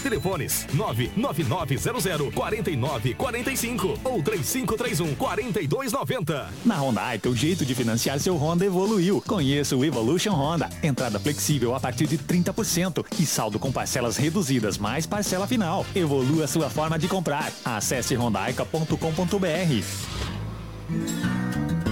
Telefones 99900 4945 ou 3531 4290. Na Honda Aita, o jeito de financiar seu Honda evoluiu. Conheça o Evolution Honda. Entrada flexível a partir de 30% e saldo com parcelas reduzidas mais parcela final. Evolua sua forma de comprar. Acesse hondaica.com.br.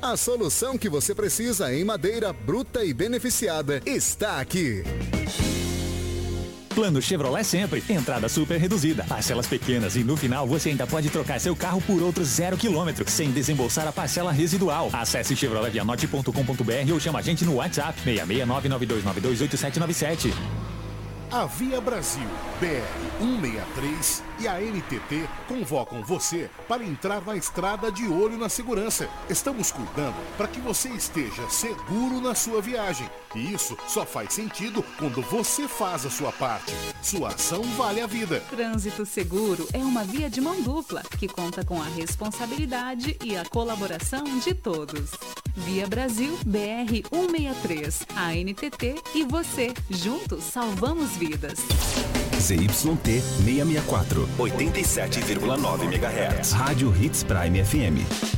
A solução que você precisa em madeira bruta e beneficiada está aqui. Plano Chevrolet sempre. Entrada super reduzida, parcelas pequenas e no final você ainda pode trocar seu carro por outro zero quilômetro, sem desembolsar a parcela residual. Acesse chevroletvianote.com.br ou chama a gente no WhatsApp 66992928797. A Via Brasil BR 163 e a NTT convocam você para entrar na estrada de olho na segurança. Estamos cuidando para que você esteja seguro na sua viagem. E isso só faz sentido quando você faz a sua parte. Sua ação vale a vida. Trânsito Seguro é uma via de mão dupla que conta com a responsabilidade e a colaboração de todos. Via Brasil BR 163, a NTT e você. Juntos salvamos vidas. ZYT 664, 87,9 MHz. Rádio Hits Prime FM.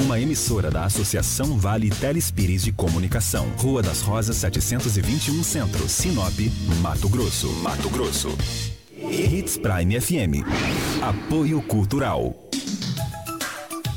Uma emissora da Associação Vale Telespires de Comunicação. Rua das Rosas 721 Centro, Sinop, Mato Grosso. Mato Grosso. Hits Prime FM. Apoio Cultural.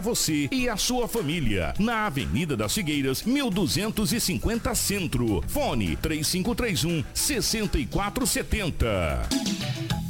você você e a sua família. Na Avenida das Figueiras, 1250 Centro. Fone 3531 6470.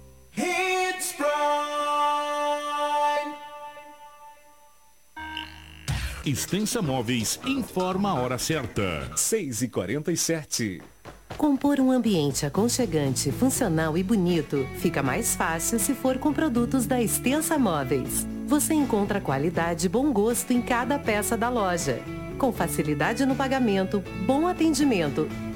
Extensa Móveis informa a hora certa. 6 e 47 Compor um ambiente aconchegante, funcional e bonito fica mais fácil se for com produtos da Extensa Móveis. Você encontra qualidade e bom gosto em cada peça da loja. Com facilidade no pagamento, bom atendimento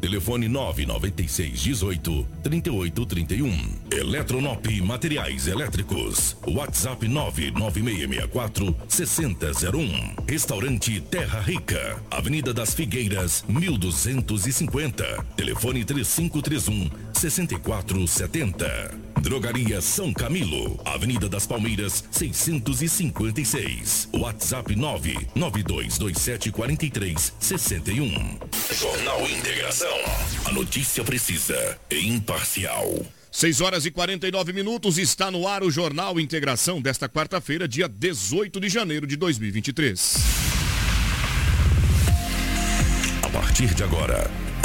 Telefone 996 18 38 31. Eletronop Materiais Elétricos. WhatsApp 99664 6001. Restaurante Terra Rica. Avenida das Figueiras, 1250. Telefone 3531 6470. Drogaria São Camilo. Avenida das Palmeiras, 656. WhatsApp 99227 43 61. Jornal Integração. A notícia precisa e imparcial. 6 horas e 49 minutos está no ar o Jornal Integração desta quarta-feira, dia 18 de janeiro de 2023. A partir de agora,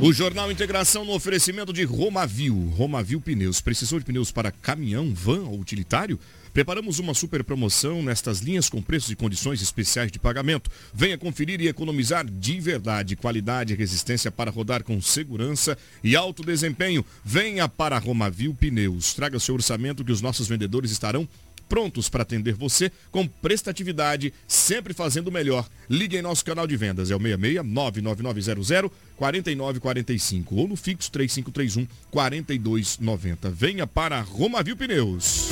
O Jornal Integração no oferecimento de Romavil. Romavil Pneus. Precisou de pneus para caminhão, van ou utilitário? Preparamos uma super promoção nestas linhas com preços e condições especiais de pagamento. Venha conferir e economizar de verdade. Qualidade e resistência para rodar com segurança e alto desempenho. Venha para Romavil Pneus. Traga seu orçamento que os nossos vendedores estarão prontos para atender você com prestatividade, sempre fazendo o melhor. Ligue em nosso canal de vendas, é o 66 99900 4945 ou no fixo 3531 4290. Venha para Romavil Pneus.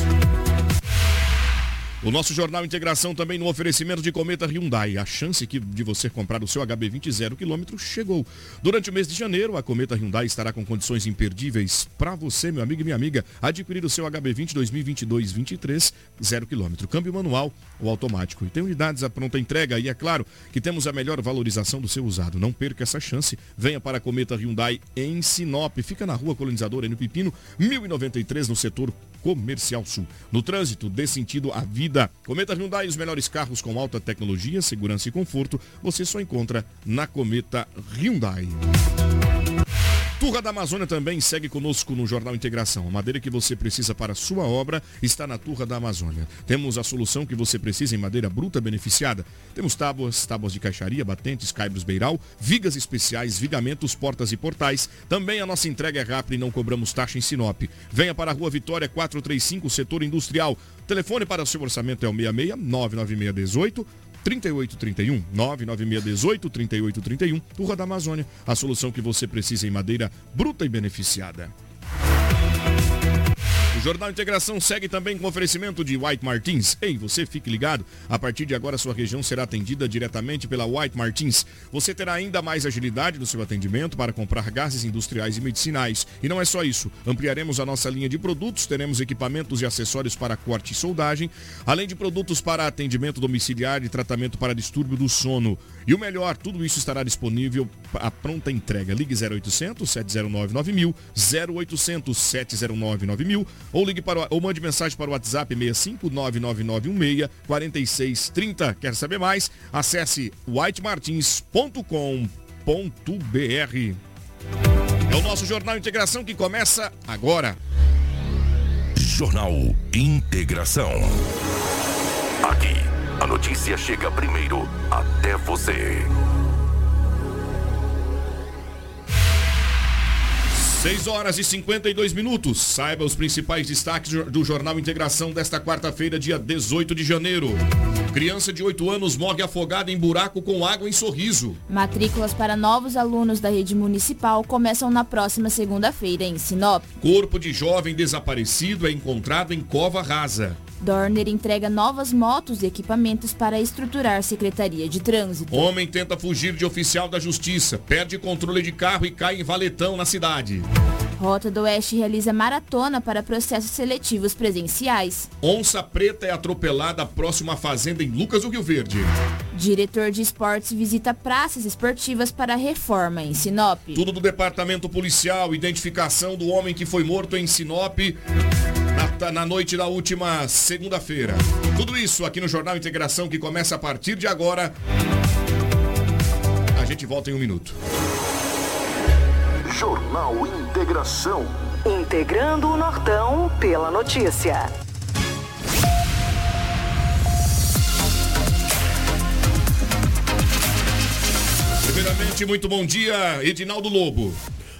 O nosso Jornal Integração também no oferecimento de Cometa Hyundai. A chance de você comprar o seu HB20 zero quilômetro chegou. Durante o mês de janeiro, a Cometa Hyundai estará com condições imperdíveis para você, meu amigo e minha amiga, adquirir o seu HB20 2022-23 zero quilômetro. Câmbio manual ou automático. E tem unidades à pronta entrega e é claro que temos a melhor valorização do seu usado. Não perca essa chance. Venha para a Cometa Hyundai em Sinop. Fica na rua Colonizadora no Pipino, 1093 no setor Comercial Sul. No trânsito, dê sentido à vida. Cometa Hyundai, os melhores carros com alta tecnologia, segurança e conforto, você só encontra na Cometa Hyundai. Turra da Amazônia também segue conosco no Jornal Integração. A madeira que você precisa para a sua obra está na Turra da Amazônia. Temos a solução que você precisa em madeira bruta beneficiada. Temos tábuas, tábuas de caixaria, batentes, caibros beiral, vigas especiais, vigamentos, portas e portais. Também a nossa entrega é rápida e não cobramos taxa em Sinop. Venha para a Rua Vitória 435, setor industrial. Telefone para o seu orçamento é o 66 99618 3831 99618 3831 Turra da Amazônia, a solução que você precisa em madeira bruta e beneficiada. O Jornal Integração segue também com oferecimento de White Martins. Ei, você fique ligado. A partir de agora, sua região será atendida diretamente pela White Martins. Você terá ainda mais agilidade no seu atendimento para comprar gases industriais e medicinais. E não é só isso. Ampliaremos a nossa linha de produtos, teremos equipamentos e acessórios para corte e soldagem, além de produtos para atendimento domiciliar e tratamento para distúrbio do sono. E o melhor, tudo isso estará disponível à pronta entrega. Ligue 0800 709 9000, 0800 709 9000 ou ligue para ou mande mensagem para o WhatsApp 65 99916 4630. Quer saber mais? Acesse whitemartins.com.br. É o nosso Jornal Integração que começa agora. Jornal Integração. A notícia chega primeiro até você. 6 horas e 52 minutos. Saiba os principais destaques do Jornal Integração desta quarta-feira, dia 18 de janeiro. Criança de 8 anos morre afogada em buraco com água em sorriso. Matrículas para novos alunos da rede municipal começam na próxima segunda-feira em Sinop. Corpo de jovem desaparecido é encontrado em cova rasa. Dorner entrega novas motos e equipamentos para estruturar Secretaria de Trânsito. Homem tenta fugir de oficial da justiça, perde controle de carro e cai em valetão na cidade. Rota do Oeste realiza maratona para processos seletivos presenciais. Onça Preta é atropelada próximo à fazenda em Lucas do Rio Verde. Diretor de esportes visita praças esportivas para reforma em Sinop. Tudo do departamento policial, identificação do homem que foi morto em Sinop na, na noite da última segunda-feira. Tudo isso aqui no Jornal Integração que começa a partir de agora. A gente volta em um minuto. Jornal Integração. Integrando o Nortão pela notícia. Primeiramente, muito bom dia, Edinaldo Lobo.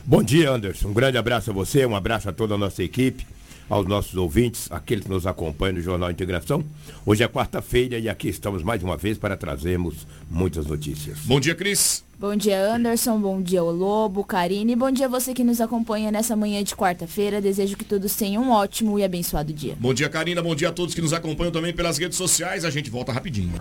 Bom dia, Anderson. Um grande abraço a você, um abraço a toda a nossa equipe, aos nossos ouvintes, aqueles que nos acompanham no Jornal Integração. Hoje é quarta-feira e aqui estamos mais uma vez para trazermos muitas notícias. Bom dia, Cris. Bom dia, Anderson. Bom dia, o Lobo, Karine. Bom dia a você que nos acompanha nessa manhã de quarta-feira. Desejo que todos tenham um ótimo e abençoado dia. Bom dia, Karina. Bom dia a todos que nos acompanham também pelas redes sociais. A gente volta rapidinho.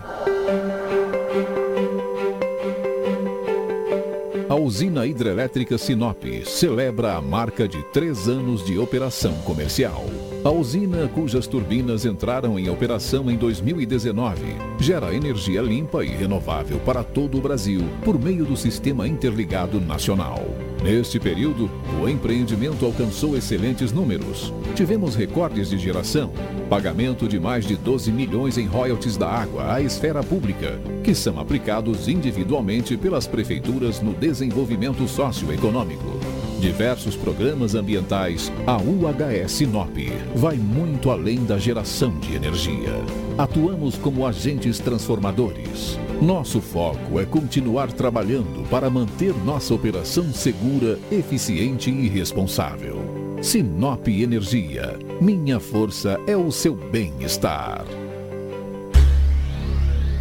A usina hidrelétrica Sinop celebra a marca de três anos de operação comercial. A usina, cujas turbinas entraram em operação em 2019, gera energia limpa e renovável para todo o Brasil por meio do Sistema Interligado Nacional. Neste período, o empreendimento alcançou excelentes números. Tivemos recordes de geração, pagamento de mais de 12 milhões em royalties da água à esfera pública, que são aplicados individualmente pelas prefeituras no desenvolvimento socioeconômico. Diversos programas ambientais, a UHS Sinop vai muito além da geração de energia. Atuamos como agentes transformadores. Nosso foco é continuar trabalhando para manter nossa operação segura, eficiente e responsável. Sinop Energia. Minha força é o seu bem-estar.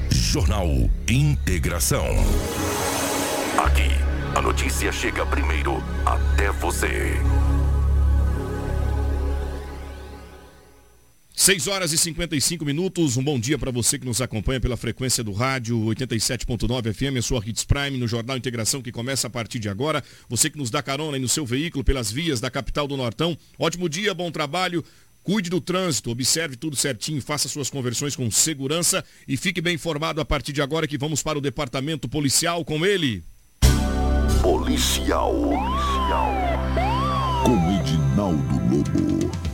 Jornal Integração. Aqui, a notícia chega primeiro até você. 6 horas e 55 minutos. Um bom dia para você que nos acompanha pela frequência do rádio 87.9 FM, a sua Hits Prime, no Jornal Integração que começa a partir de agora. Você que nos dá carona aí no seu veículo pelas vias da capital do Nortão. Ótimo dia, bom trabalho. Cuide do trânsito, observe tudo certinho, faça suas conversões com segurança e fique bem informado a partir de agora que vamos para o departamento policial com ele. Policial. Policial. Com Edinaldo Lobo.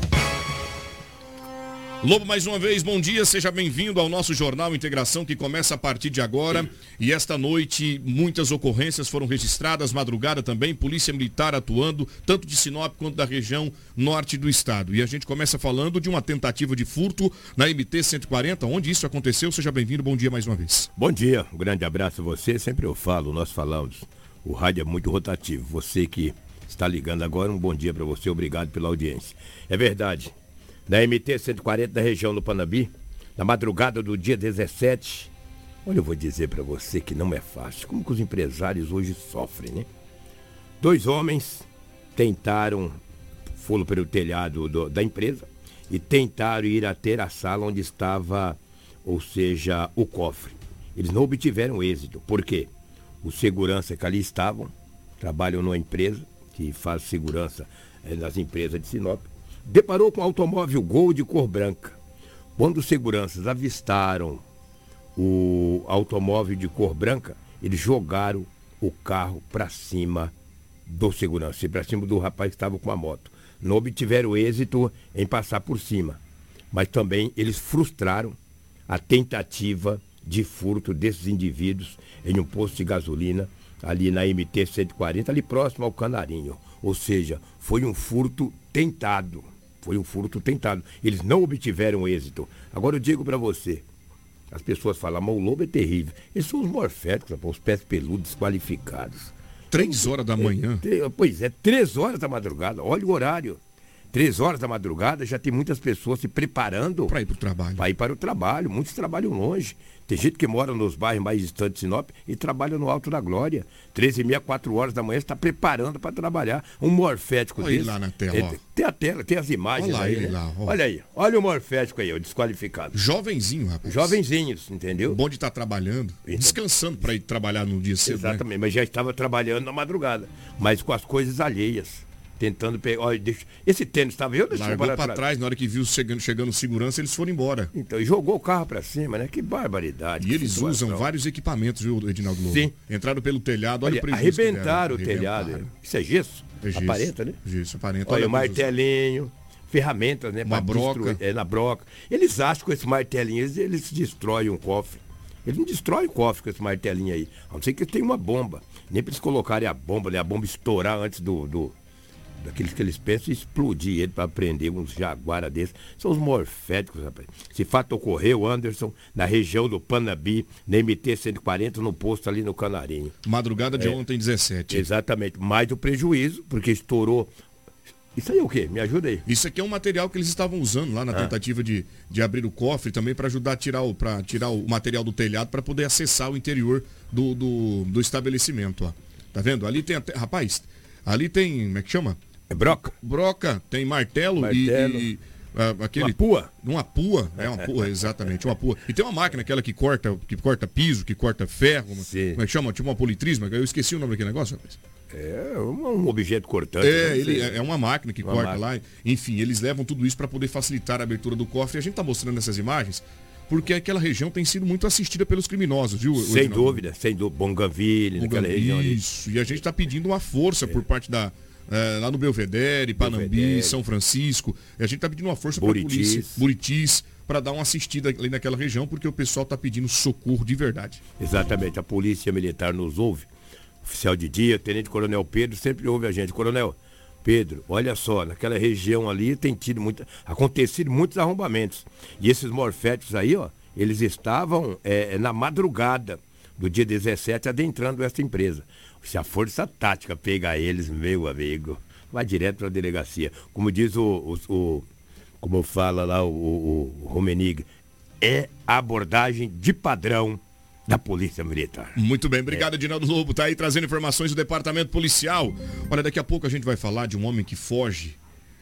Lobo, mais uma vez, bom dia, seja bem-vindo ao nosso Jornal Integração que começa a partir de agora. E esta noite, muitas ocorrências foram registradas, madrugada também, Polícia Militar atuando, tanto de Sinop quanto da região norte do estado. E a gente começa falando de uma tentativa de furto na MT 140, onde isso aconteceu. Seja bem-vindo, bom dia mais uma vez. Bom dia, um grande abraço a você. Sempre eu falo, nós falamos, o rádio é muito rotativo. Você que está ligando agora, um bom dia para você, obrigado pela audiência. É verdade, na MT 140 da região do Panambi, na madrugada do dia 17. Olha, eu vou dizer para você que não é fácil. Como que os empresários hoje sofrem, né? Dois homens tentaram, foram pelo telhado do, da empresa e tentaram ir até a sala onde estava, ou seja, o cofre. Eles não obtiveram êxito. Por quê? Os seguranças que ali estavam, trabalham numa empresa que faz segurança eh, nas empresas de Sinop, deparou com um automóvel Gol de cor branca. Quando os seguranças avistaram o automóvel de cor branca, eles jogaram o carro para cima do segurança, para cima do rapaz que estava com a moto. Não obtiveram êxito em passar por cima, mas também eles frustraram a tentativa de furto desses indivíduos em um posto de gasolina ali na MT 140, ali próximo ao Canarinho. Ou seja, foi um furto tentado. Foi um furto tentado. Eles não obtiveram êxito. Agora eu digo para você, as pessoas falam, mas o lobo é terrível. Eles são os morféticos, rapaz, os pés peludos desqualificados. Três horas da manhã. É, pois é, três horas da madrugada. Olha o horário. Três horas da madrugada já tem muitas pessoas se preparando para ir para o trabalho. Para ir para o trabalho. Muitos trabalham longe. Tem gente que mora nos bairros mais distantes de Sinop e trabalha no Alto da Glória. Três e meia, quatro horas da manhã está preparando para trabalhar. Um morfético Olha desse. ele lá na tela, É, ó. tem a tela, tem as imagens Olha aí. ele né? lá. Olha aí. Olha o morfético aí, o desqualificado. Jovenzinho, rapaz. Jovenzinhos, entendeu? Bom de estar trabalhando, descansando para ir trabalhar no dia cedo. né? Exatamente, mas já estava trabalhando na madrugada, mas com as coisas alheias. Tentando pegar. Olha, deixa... Esse tênis estava eu deixei Largou para trás, na hora que viu chegando, chegando segurança, eles foram embora. Então, e jogou o carro para cima, né? Que barbaridade. E eles situação. usam vários equipamentos, viu, Edinaldo Lobo? Sim. Entraram pelo telhado, olha, olha o Arrebentaram o telhado. Isso é gesso? É gesso. Aparenta, né? Gesso, aparenta. Olha, olha o martelinho ferramentas, né? Uma broca. É, na broca. Eles acham que com esse martelinho, eles, eles destroem um cofre. Eles não destroem o cofre com esse martelinho aí. A não ser que tem uma bomba. Nem para eles colocarem a bomba, né? A bomba estourar antes do. do daqueles que eles pensam explodir ele para prender uns jaguara desses. São os morféticos, rapaz. Esse fato ocorreu, Anderson, na região do Panabi, na MT-140, no posto ali no Canarinho. Madrugada de é, ontem, 17. Exatamente. Mais o prejuízo, porque estourou isso aí é o quê? Me ajuda aí. Isso aqui é um material que eles estavam usando lá na ah. tentativa de, de abrir o cofre também para ajudar a tirar o, pra tirar o material do telhado para poder acessar o interior do, do, do, estabelecimento. Ó. Tá vendo? Ali tem até. Rapaz, ali tem. Como é que chama? É broca. Broca, tem martelo, martelo. e. e aquele, uma pua? Uma pua, é uma pua, exatamente, uma pua. E tem uma máquina, aquela que corta, que corta piso, que corta ferro, Sim. como é que chama? Tipo uma politrisma, eu esqueci o nome daquele negócio, rapaz. É um objeto cortante. É, né? ele, é uma máquina que uma corta máquina. lá. Enfim, eles levam tudo isso para poder facilitar a abertura do cofre. E a gente está mostrando essas imagens porque aquela região tem sido muito assistida pelos criminosos, viu? Sem dúvida, sem dúvida. Bongaville, naquela região ali. Isso, e a gente está pedindo uma força é. por parte da. É, lá no Belvedere, Panambi, Belvedere. São Francisco. E a gente está pedindo uma força para a polícia. Buritis para dar uma assistida ali naquela região, porque o pessoal está pedindo socorro de verdade. Exatamente, a polícia militar nos ouve oficial de dia, Tenente Coronel Pedro, sempre ouve a gente. Coronel, Pedro, olha só, naquela região ali tem tido muito, acontecido muitos arrombamentos. E esses morféticos aí, ó, eles estavam é, na madrugada do dia 17 adentrando essa empresa. Se a força tática pegar eles, meu amigo, vai direto para a delegacia. Como diz o, o, o, como fala lá o, o, o Romenig, é abordagem de padrão da Polícia Militar. Muito bem, obrigado, é. Edinaldo Lobo. Tá aí trazendo informações do Departamento Policial. Olha, daqui a pouco a gente vai falar de um homem que foge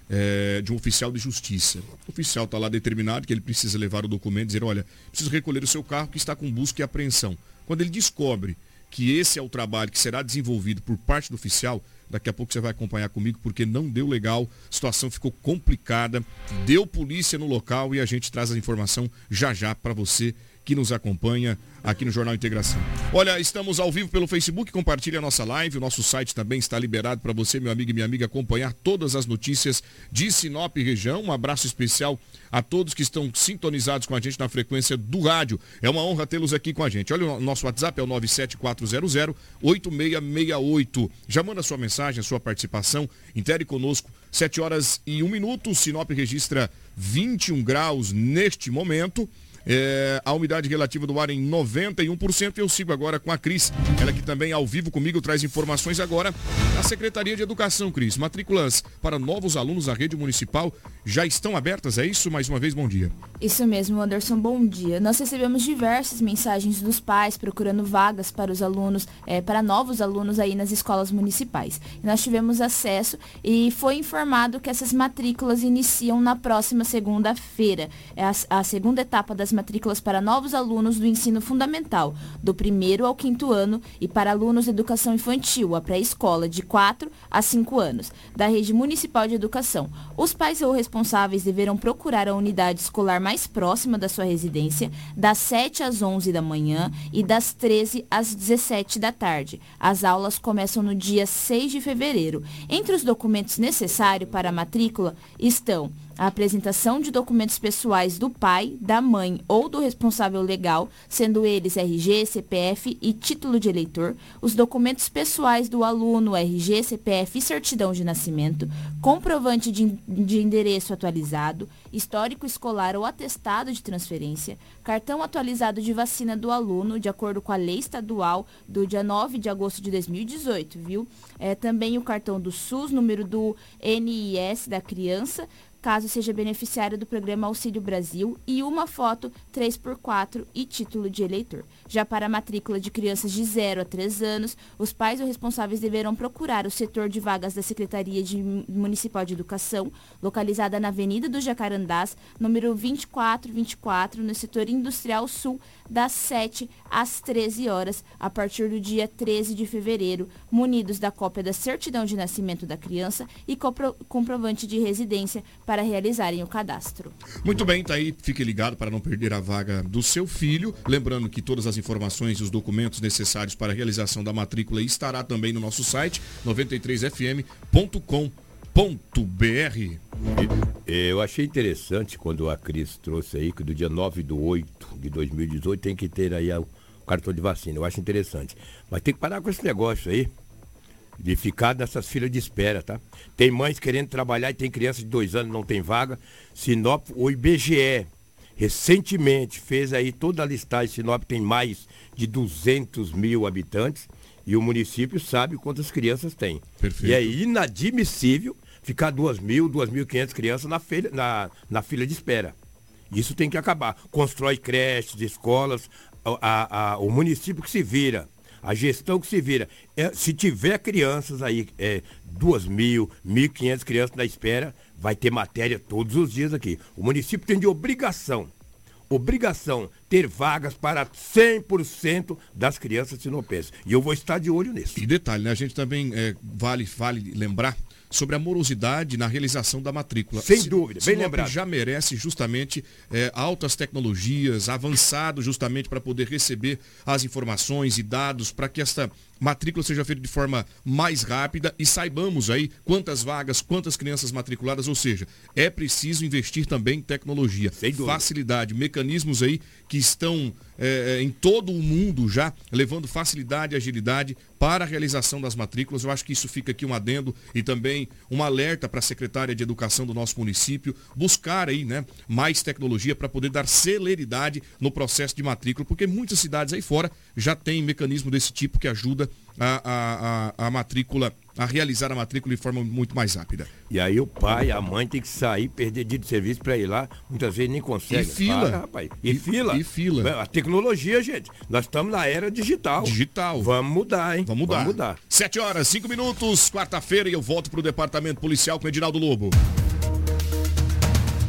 é, de um oficial de justiça. O oficial está lá determinado que ele precisa levar o documento e dizer, olha, preciso recolher o seu carro que está com busca e apreensão. Quando ele descobre que esse é o trabalho que será desenvolvido por parte do oficial, daqui a pouco você vai acompanhar comigo, porque não deu legal, a situação ficou complicada, deu polícia no local e a gente traz a informação já já para você que nos acompanha aqui no Jornal Integração. Olha, estamos ao vivo pelo Facebook, compartilhe a nossa live, o nosso site também está liberado para você, meu amigo e minha amiga, acompanhar todas as notícias de Sinop região. Um abraço especial a todos que estão sintonizados com a gente na frequência do rádio. É uma honra tê-los aqui com a gente. Olha, o nosso WhatsApp é o 97400-8668. Já manda sua mensagem, sua participação, intere conosco. 7 horas e 1 minuto, Sinop registra 21 graus neste momento. É, a umidade relativa do ar em 91%. Eu sigo agora com a Cris, ela que também ao vivo comigo traz informações agora da Secretaria de Educação, Cris. Matrículas para novos alunos da rede municipal já estão abertas, é isso? Mais uma vez, bom dia. Isso mesmo, Anderson, bom dia. Nós recebemos diversas mensagens dos pais procurando vagas para os alunos, é, para novos alunos aí nas escolas municipais. Nós tivemos acesso e foi informado que essas matrículas iniciam na próxima segunda-feira. É a, a segunda etapa das matrículas para novos alunos do ensino fundamental, do primeiro ao quinto ano, e para alunos de educação infantil, a pré-escola, de 4 a 5 anos, da rede municipal de educação. Os pais ou responsáveis deverão procurar a unidade escolar mais próxima da sua residência, das 7 às 11 da manhã e das 13 às 17 da tarde. As aulas começam no dia 6 de fevereiro. Entre os documentos necessários para a matrícula estão a apresentação de documentos pessoais do pai, da mãe ou do responsável legal, sendo eles RG, CPF e título de eleitor, os documentos pessoais do aluno, RG, CPF e certidão de nascimento, comprovante de, de endereço atualizado, histórico escolar ou atestado de transferência, cartão atualizado de vacina do aluno, de acordo com a lei estadual do dia 9 de agosto de 2018, viu? É, também o cartão do SUS, número do NIS da criança, caso seja beneficiário do programa Auxílio Brasil e uma foto 3x4 e título de eleitor. Já para a matrícula de crianças de 0 a 3 anos, os pais ou responsáveis deverão procurar o setor de vagas da Secretaria de Municipal de Educação, localizada na Avenida do Jacarandás, número 2424, no setor industrial sul, das 7 às 13 horas, a partir do dia 13 de fevereiro, munidos da cópia da certidão de nascimento da criança e compro comprovante de residência para realizarem o cadastro. Muito bem, tá aí, fique ligado para não perder a vaga do seu filho. Lembrando que todas as informações e os documentos necessários para a realização da matrícula estará também no nosso site 93fm.com.br. Eu achei interessante quando a Cris trouxe aí que do dia 9 do 8 de 2018 tem que ter aí o cartão de vacina. Eu acho interessante. Mas tem que parar com esse negócio aí de ficar nessas filas de espera, tá? Tem mães querendo trabalhar e tem crianças de dois anos não tem vaga. Sinop, o IBGE recentemente fez aí toda a listagem. Sinop tem mais de 200 mil habitantes e o município sabe quantas crianças tem. Perfeito. E é inadmissível ficar 2 mil, 2.500 crianças na, fila, na, na fila de espera. Isso tem que acabar. Constrói creches, escolas, a, a, a, o município que se vira, a gestão que se vira. É, se tiver crianças aí, é, 2 mil, 1.500 crianças na espera, vai ter matéria todos os dias aqui. O município tem de obrigação, obrigação, ter vagas para 100% das crianças sinopenses. E eu vou estar de olho nisso. E detalhe, né? A gente também é, vale, vale lembrar sobre a morosidade na realização da matrícula. Sem dúvida, bem Sinop lembrado. já merece justamente é, altas tecnologias, avançado justamente para poder receber as informações e dados para que esta matrícula seja feita de forma mais rápida e saibamos aí quantas vagas, quantas crianças matriculadas, ou seja, é preciso investir também em tecnologia, facilidade, mecanismos aí que estão é, em todo o mundo já levando facilidade e agilidade para a realização das matrículas. Eu acho que isso fica aqui um adendo e também um alerta para a secretária de Educação do nosso município buscar aí, né, mais tecnologia para poder dar celeridade no processo de matrícula, porque muitas cidades aí fora já têm mecanismo desse tipo que ajuda a, a, a, a matrícula, a realizar a matrícula de forma muito mais rápida. E aí o pai, a mãe tem que sair, perder dia de serviço para ir lá, muitas vezes nem consegue. E fila. Para, rapaz. E, E- fila. e fila. A tecnologia, gente. Nós estamos na era digital. Digital. Vamos mudar, hein? Vamos mudar. Vamos mudar. 7 horas, 5 minutos, quarta-feira, e eu volto para o departamento policial com Edinaldo Lobo.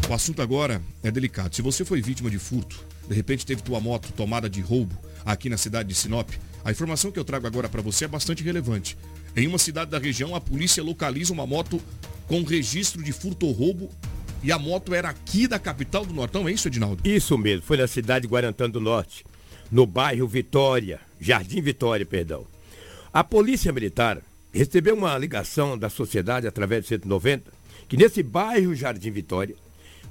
O assunto agora é delicado. Se você foi vítima de furto, de repente teve tua moto tomada de roubo aqui na cidade de Sinop, a informação que eu trago agora para você é bastante relevante. Em uma cidade da região, a polícia localiza uma moto com registro de furto ou roubo e a moto era aqui da capital do Nortão, é isso, Edinaldo? Isso mesmo, foi na cidade de Guarantã do Norte, no bairro Vitória, Jardim Vitória, perdão. A Polícia Militar recebeu uma ligação da sociedade através do 190 que nesse bairro Jardim Vitória,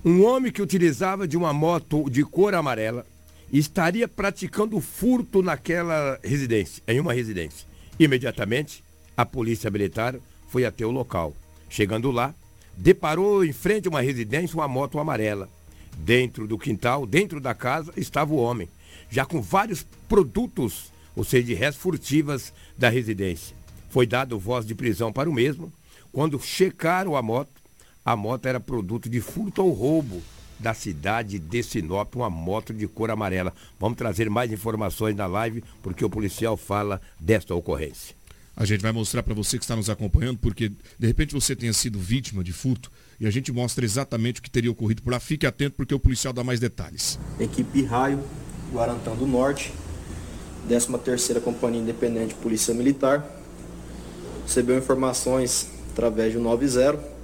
um homem que utilizava de uma moto de cor amarela estaria praticando furto naquela residência, em uma residência. Imediatamente, a Polícia Militar foi até o local. Chegando lá, deparou em frente a uma residência uma moto amarela. Dentro do quintal, dentro da casa, estava o homem, já com vários produtos, ou seja, de res furtivas da residência. Foi dado voz de prisão para o mesmo. Quando checaram a moto, a moto era produto de furto ou roubo da cidade de Sinop, uma moto de cor amarela. Vamos trazer mais informações na live, porque o policial fala desta ocorrência. A gente vai mostrar para você que está nos acompanhando, porque de repente você tenha sido vítima de furto e a gente mostra exatamente o que teria ocorrido por lá. Fique atento porque o policial dá mais detalhes. Equipe Raio, Guarantã do Norte, 13ª Companhia Independente de Polícia Militar, recebeu informações através do 90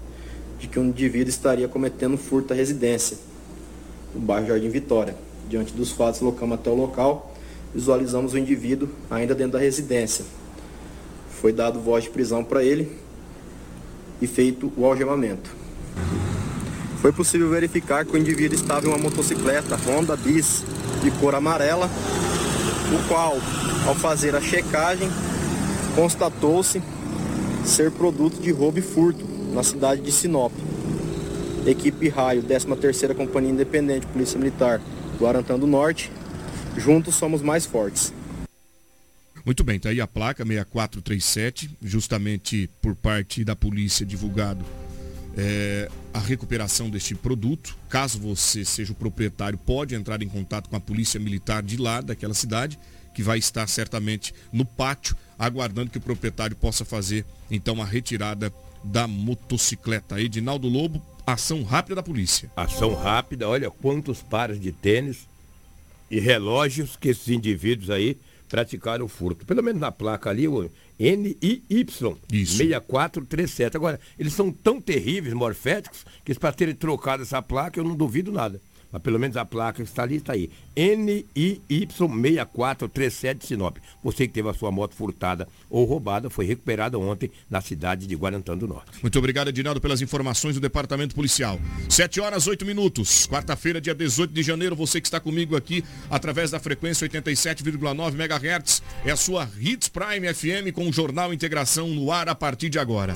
de que um indivíduo estaria cometendo furto à residência, no bairro Jardim Vitória. Diante dos fatos, locamos até o local, visualizamos o indivíduo ainda dentro da residência. Foi dado voz de prisão para ele e feito o algemamento. Foi possível verificar que o indivíduo estava em uma motocicleta Honda Bis de cor amarela, o qual, ao fazer a checagem, constatou-se ser produto de roubo e furto na cidade de Sinop. Equipe Raio, 13ª Companhia Independente de Polícia Militar, Guarantã do Norte, juntos somos mais fortes. Muito bem, tá aí a placa 6437, justamente por parte da polícia divulgado é, a recuperação deste produto. Caso você seja o proprietário, pode entrar em contato com a polícia militar de lá, daquela cidade, que vai estar certamente no pátio, aguardando que o proprietário possa fazer então a retirada da motocicleta. Edinaldo Lobo, ação rápida da polícia. Ação rápida, olha quantos pares de tênis e relógios que esses indivíduos aí praticaram o furto. Pelo menos na placa ali, o NIY 6437. Agora, eles são tão terríveis, morféticos, que para terem trocado essa placa, eu não duvido nada. Mas pelo menos a placa que está ali, está aí. NIY6437 Sinop. Você que teve a sua moto furtada ou roubada, foi recuperada ontem na cidade de Guarantã do Norte. Muito obrigado, Edinaldo, pelas informações do Departamento Policial. 7 horas, 8 minutos. Quarta-feira, dia 18 de janeiro, você que está comigo aqui através da frequência 87,9 MHz. É a sua Hits Prime FM com o Jornal Integração no ar a partir de agora.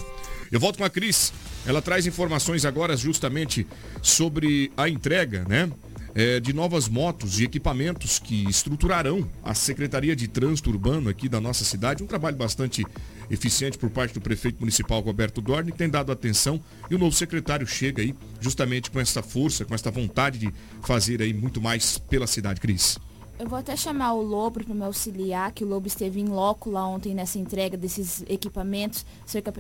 Eu volto com a Cris. Ela traz informações agora justamente sobre a entrega, né? É, de novas motos e equipamentos que estruturarão a Secretaria de Trânsito Urbano aqui da nossa cidade. Um trabalho bastante eficiente por parte do prefeito municipal Roberto Dorne, que tem dado atenção e o novo secretário chega aí justamente com essa força, com essa vontade de fazer aí muito mais pela cidade, Cris. Eu vou até chamar o Lobo para me auxiliar, que o Lobo esteve em loco lá ontem nessa entrega desses equipamentos,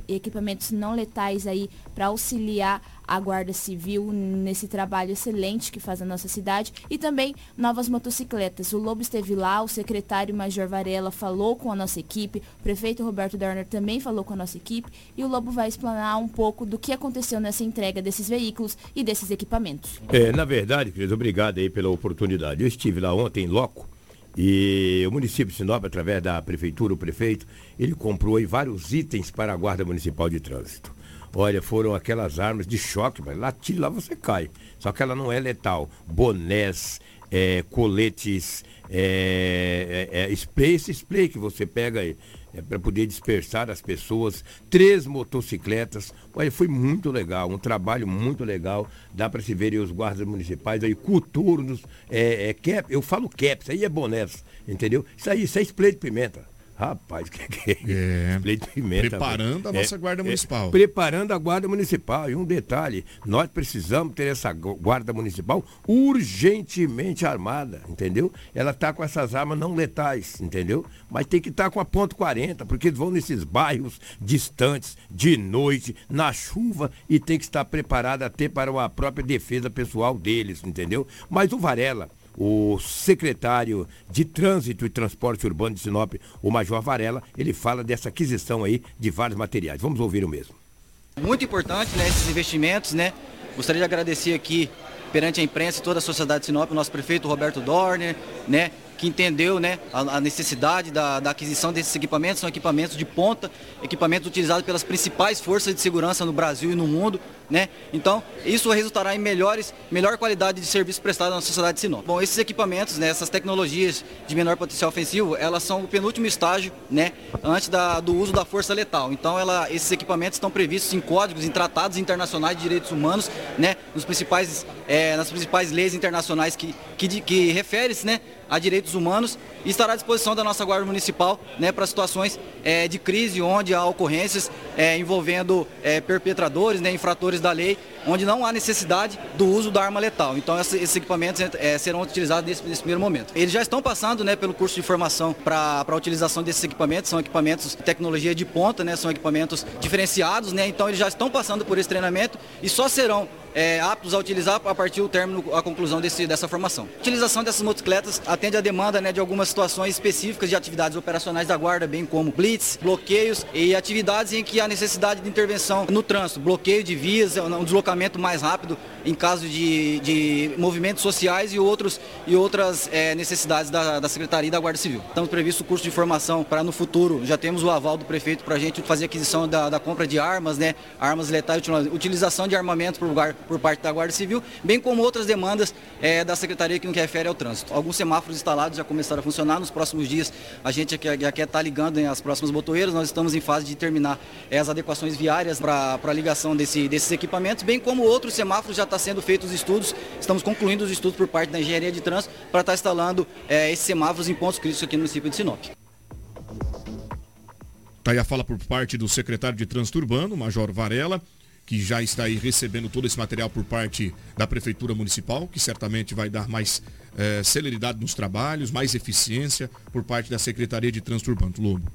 equipamentos não letais aí para auxiliar a Guarda Civil nesse trabalho excelente que faz a nossa cidade e também novas motocicletas. O Lobo esteve lá, o secretário Major Varela falou com a nossa equipe, o prefeito Roberto Dorner também falou com a nossa equipe e o Lobo vai explanar um pouco do que aconteceu nessa entrega desses veículos e desses equipamentos. É, na verdade, querido, obrigado aí pela oportunidade. Eu estive lá ontem em loco e o município de Sinop, através da prefeitura, o prefeito, ele comprou aí vários itens para a Guarda Municipal de Trânsito. Olha, foram aquelas armas de choque, mas lá tira, lá você cai. Só que ela não é letal. Bonés, é, coletes, é, é, é, spray, esse spray que você pega aí, é, para poder dispersar as pessoas. Três motocicletas. Olha, foi muito legal, um trabalho muito legal. Dá para se ver aí os guardas municipais aí, coturnos, é, é cap, eu falo caps, aí é bonés, entendeu? Isso aí, isso é spray de pimenta. Rapaz, que, que é Leite pimenta. Preparando a nossa é, guarda municipal. É, preparando a guarda municipal. E um detalhe, nós precisamos ter essa guarda municipal urgentemente armada, entendeu? Ela está com essas armas não letais, entendeu? Mas tem que estar tá com a ponto 40, porque eles vão nesses bairros distantes, de noite, na chuva, e tem que estar preparada até para a própria defesa pessoal deles, entendeu? Mas o Varela, o secretário de Trânsito e Transporte Urbano de Sinop, o Major Varela, ele fala dessa aquisição aí de vários materiais. Vamos ouvir o mesmo. Muito importante, né, esses investimentos, né? Gostaria de agradecer aqui perante a imprensa e toda a sociedade de Sinop, o nosso prefeito Roberto Dorner, né, que entendeu né, a, a necessidade da, da, aquisição desses equipamentos. São equipamentos de ponta, equipamentos utilizados pelas principais forças de segurança no Brasil e no mundo. Né? Então, isso resultará em melhores, melhor qualidade de serviço prestado na sociedade de Sinop. Bom, esses equipamentos, né, essas tecnologias de menor potencial ofensivo, elas são o penúltimo estágio né, antes da, do uso da força letal. Então, ela, esses equipamentos estão previstos em códigos, em tratados internacionais de direitos humanos, né, nos principais, é, nas principais leis internacionais que, que, que referem-se né, a direitos humanos e estará à disposição da nossa Guarda Municipal né, para situações é, de crise onde há ocorrências é, envolvendo é, perpetradores, né, infratores da lei, onde não há necessidade do uso da arma letal. Então esses equipamentos é, serão utilizados nesse, nesse, primeiro momento. Eles já estão passando né, pelo curso de formação para a utilização desses equipamentos, são equipamentos de tecnologia de ponta, né, são equipamentos diferenciados, né, então eles já estão passando por esse treinamento e só serão é, aptos a utilizar a partir do término, a conclusão desse, dessa formação. A utilização dessas motocicletas atende à demanda né, de algumas situações específicas de atividades operacionais da Guarda, bem como blitz, bloqueios e atividades em que há necessidade de intervenção no trânsito, bloqueio de vias, um deslocamento mais rápido em caso de, de movimentos sociais e, outros, e outras é, necessidades da, da Secretaria e da Guarda Civil. Estamos previsto o curso de formação para no futuro, já temos o aval do prefeito para a gente fazer aquisição da, da compra de armas, né, armas letais, utilização de armamento por, por parte da Guarda Civil, bem como outras demandas é, da Secretaria que não refere ao trânsito. Alguns semáforos instalados já começaram a funcionar. Nos próximos dias, a gente aqui, aqui está ligando né, as próximas botoeiras. Nós estamos em fase de terminar é, as adequações viárias para a ligação desse, desses equipamentos, bem como outros semáforos já está sendo feitos os estudos. Estamos concluindo os estudos por parte da Engenharia de Trânsito para estar tá instalando é, esses semáforos em pontos críticos aqui no município de Sinop. Está aí a fala por parte do secretário de Trânsito Urbano, Major Varela que já está aí recebendo todo esse material por parte da Prefeitura Municipal, que certamente vai dar mais eh, celeridade nos trabalhos, mais eficiência por parte da Secretaria de Trânsito Urbano. Lobo.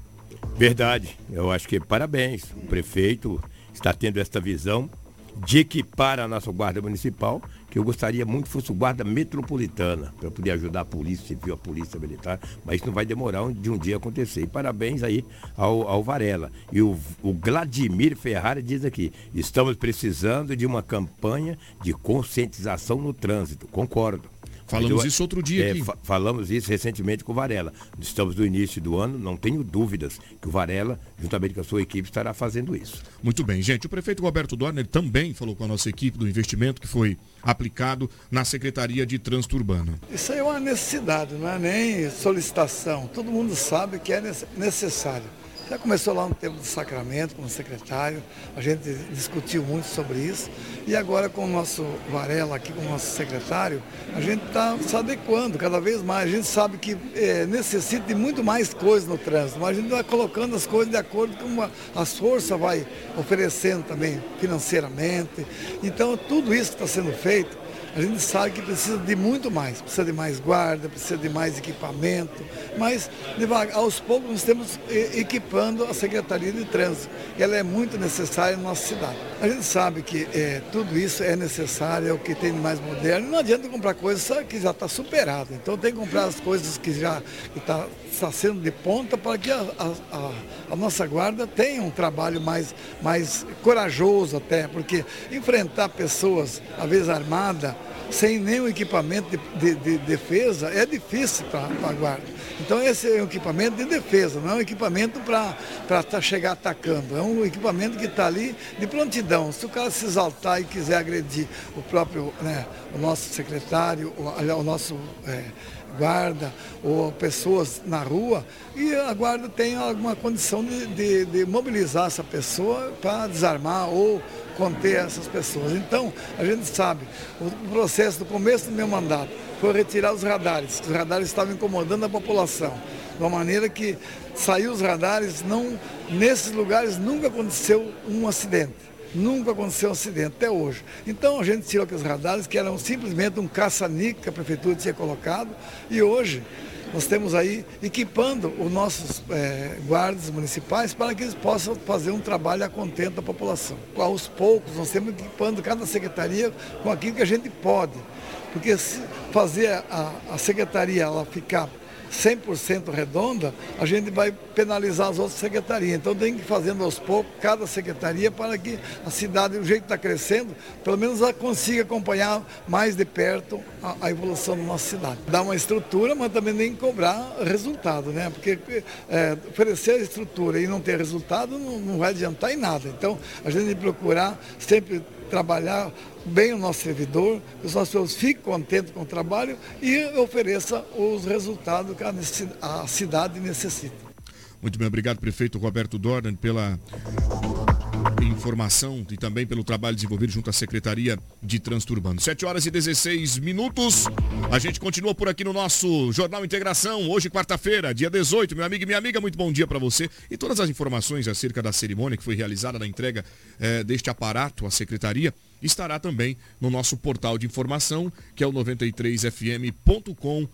Verdade. Eu acho que parabéns. O prefeito está tendo esta visão de equipar a nossa guarda municipal, que eu gostaria muito que fosse guarda metropolitana, para poder ajudar a polícia civil, a polícia militar, mas isso não vai demorar de um dia acontecer. E parabéns aí ao, ao Varela. E o, o Vladimir Ferrari diz aqui, estamos precisando de uma campanha de conscientização no trânsito. Concordo. Falamos eu, isso outro dia é, aqui. Fa falamos isso recentemente com o Varela. Estamos no início do ano, não tenho dúvidas que o Varela, juntamente com a sua equipe, estará fazendo isso. Muito bem, gente. O prefeito Roberto Dorner também falou com a nossa equipe do investimento que foi aplicado na Secretaria de Trânsito Urbano. Isso aí é uma necessidade, não é nem solicitação. Todo mundo sabe que é necessário. Já começou lá no tempo do Sacramento, como secretário, a gente discutiu muito sobre isso. E agora com o nosso Varela aqui, com o nosso secretário, a gente está se adequando cada vez mais. A gente sabe que é, necessita de muito mais coisas no trânsito, mas a gente vai colocando as coisas de acordo com a, as forças vai oferecendo também financeiramente. Então tudo isso que está sendo feito a gente sabe que precisa de muito mais, precisa de mais guarda, precisa de mais equipamento, mas devagar, aos poucos nós estamos equipando a Secretaria de Trânsito, que ela é muito necessária na nossa cidade. A gente sabe que é, tudo isso é necessário, é o que tem de mais moderno, não adianta comprar coisa que já está superada, então tem que comprar as coisas que já está tá sendo de ponta para que a, a, a, nossa guarda tenha um trabalho mais, mais corajoso até, porque enfrentar pessoas, às vezes armadas, sem nenhum equipamento de, de, de defesa é difícil para a guarda. Então esse é um equipamento de defesa, não é um equipamento para chegar atacando, é um equipamento que está ali de prontidão. Se o cara se exaltar e quiser agredir o próprio, né, o nosso secretário, o, o nosso é, guarda ou pessoas na rua e a guarda tem alguma condição de, de, de mobilizar essa pessoa para desarmar ou conter essas pessoas. Então, a gente sabe, o processo do começo do meu mandato foi retirar os radares. Os radares estavam incomodando a população. De uma maneira que saiu os radares, não, nesses lugares nunca aconteceu um acidente. Nunca aconteceu um acidente, até hoje. Então a gente tirou aqueles radares que eram simplesmente um caça-níquel que a prefeitura tinha colocado e hoje nós temos aí equipando os nossos é, guardas municipais para que eles possam fazer um trabalho a contento da população. Aos poucos, nós temos equipando cada secretaria com aquilo que a gente pode. Porque fazer a, a secretaria ela ficar 100% redonda, a gente vai penalizar as outras secretarias. Então tem que ir fazendo aos poucos cada secretaria para que a cidade, o jeito que está crescendo, pelo menos ela consiga acompanhar mais de perto a, a, evolução da nossa cidade. Dar uma estrutura, mas também nem cobrar resultado, né? Porque é, oferecer a estrutura e não ter resultado não, não vai adiantar em nada. Então a gente tem que procurar sempre trabalhar bem o nosso servidor, que os nossos fiquem contentes com o trabalho e ofereça os resultados que a cidade necessita. Muito bem, obrigado, prefeito Roberto Dornan, pela informação e também pelo trabalho desenvolvido junto à Secretaria de Trânsito Urbano. 7 horas e 16 minutos. A gente continua por aqui no nosso Jornal Integração, hoje quarta-feira, dia 18. Meu amigo e minha amiga, muito bom dia para você. E todas as informações acerca da cerimônia que foi realizada na entrega eh, deste aparato à Secretaria estará também no nosso portal de informação, que é o 93fm.com.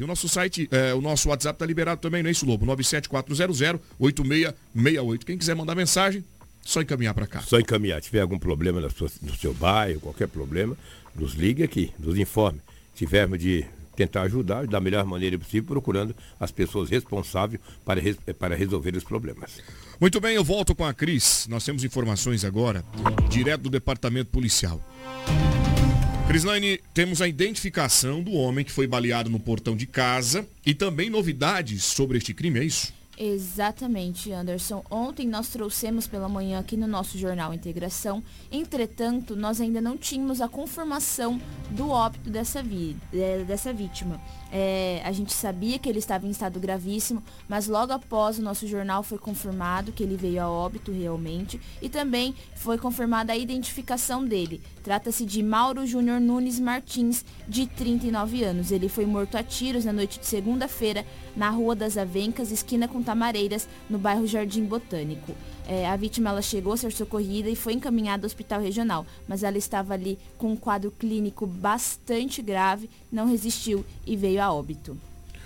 O nosso site, é, o nosso WhatsApp está liberado também, não é isso, Lobo? 97400-8668. Quem quiser mandar mensagem, só encaminhar para cá. Só encaminhar. Se tiver algum problema sua, no seu bairro, qualquer problema, nos ligue aqui, nos informe. Se tivermos de tentar ajudar da melhor maneira possível, procurando as pessoas responsáveis para, para resolver os problemas. Muito bem, eu volto com a Cris. Nós temos informações agora, direto do departamento policial. Crislaine, temos a identificação do homem que foi baleado no portão de casa e também novidades sobre este crime, é isso? Exatamente, Anderson. Ontem nós trouxemos pela manhã aqui no nosso jornal Integração. Entretanto, nós ainda não tínhamos a confirmação do óbito dessa, vi é, dessa vítima. É, a gente sabia que ele estava em estado gravíssimo, mas logo após o nosso jornal foi confirmado que ele veio a óbito realmente e também foi confirmada a identificação dele. Trata-se de Mauro Júnior Nunes Martins, de 39 anos. Ele foi morto a tiros na noite de segunda-feira na Rua das Avencas, esquina com Tamareiras, no bairro Jardim Botânico. É, a vítima ela chegou a ser socorrida e foi encaminhada ao hospital regional, mas ela estava ali com um quadro clínico bastante grave, não resistiu e veio a óbito.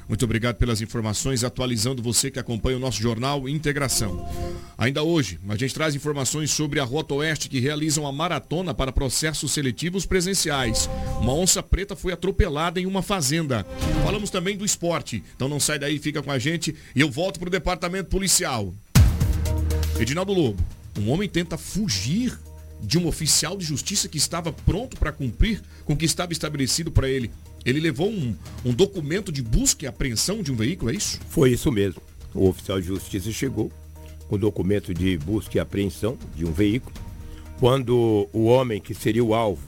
Muito obrigado pelas informações, atualizando você que acompanha o nosso jornal Integração. Ainda hoje, a gente traz informações sobre a Rota Oeste que realiza uma maratona para processos seletivos presenciais. Uma onça preta foi atropelada em uma fazenda. Falamos também do esporte, então não sai daí, fica com a gente e eu volto para o departamento policial. Edinaldo Lobo, um homem tenta fugir de um oficial de justiça que estava pronto para cumprir com o que estava estabelecido para ele. Ele levou um, um documento de busca e apreensão de um veículo, é isso? Foi isso mesmo. O oficial de justiça chegou com o documento de busca e apreensão de um veículo, quando o homem que seria o alvo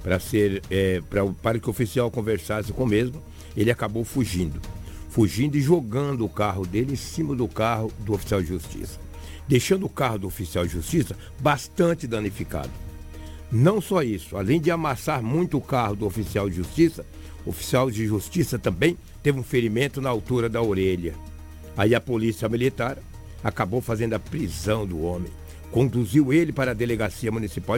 para ser é, pra, para que o oficial conversasse com o mesmo, ele acabou fugindo. Fugindo e jogando o carro dele em cima do carro do oficial de justiça. Deixando o carro do oficial de justiça bastante danificado. Não só isso, além de amassar muito o carro do oficial de justiça, o oficial de justiça também teve um ferimento na altura da orelha. Aí a polícia militar acabou fazendo a prisão do homem. Conduziu ele para a delegacia municipal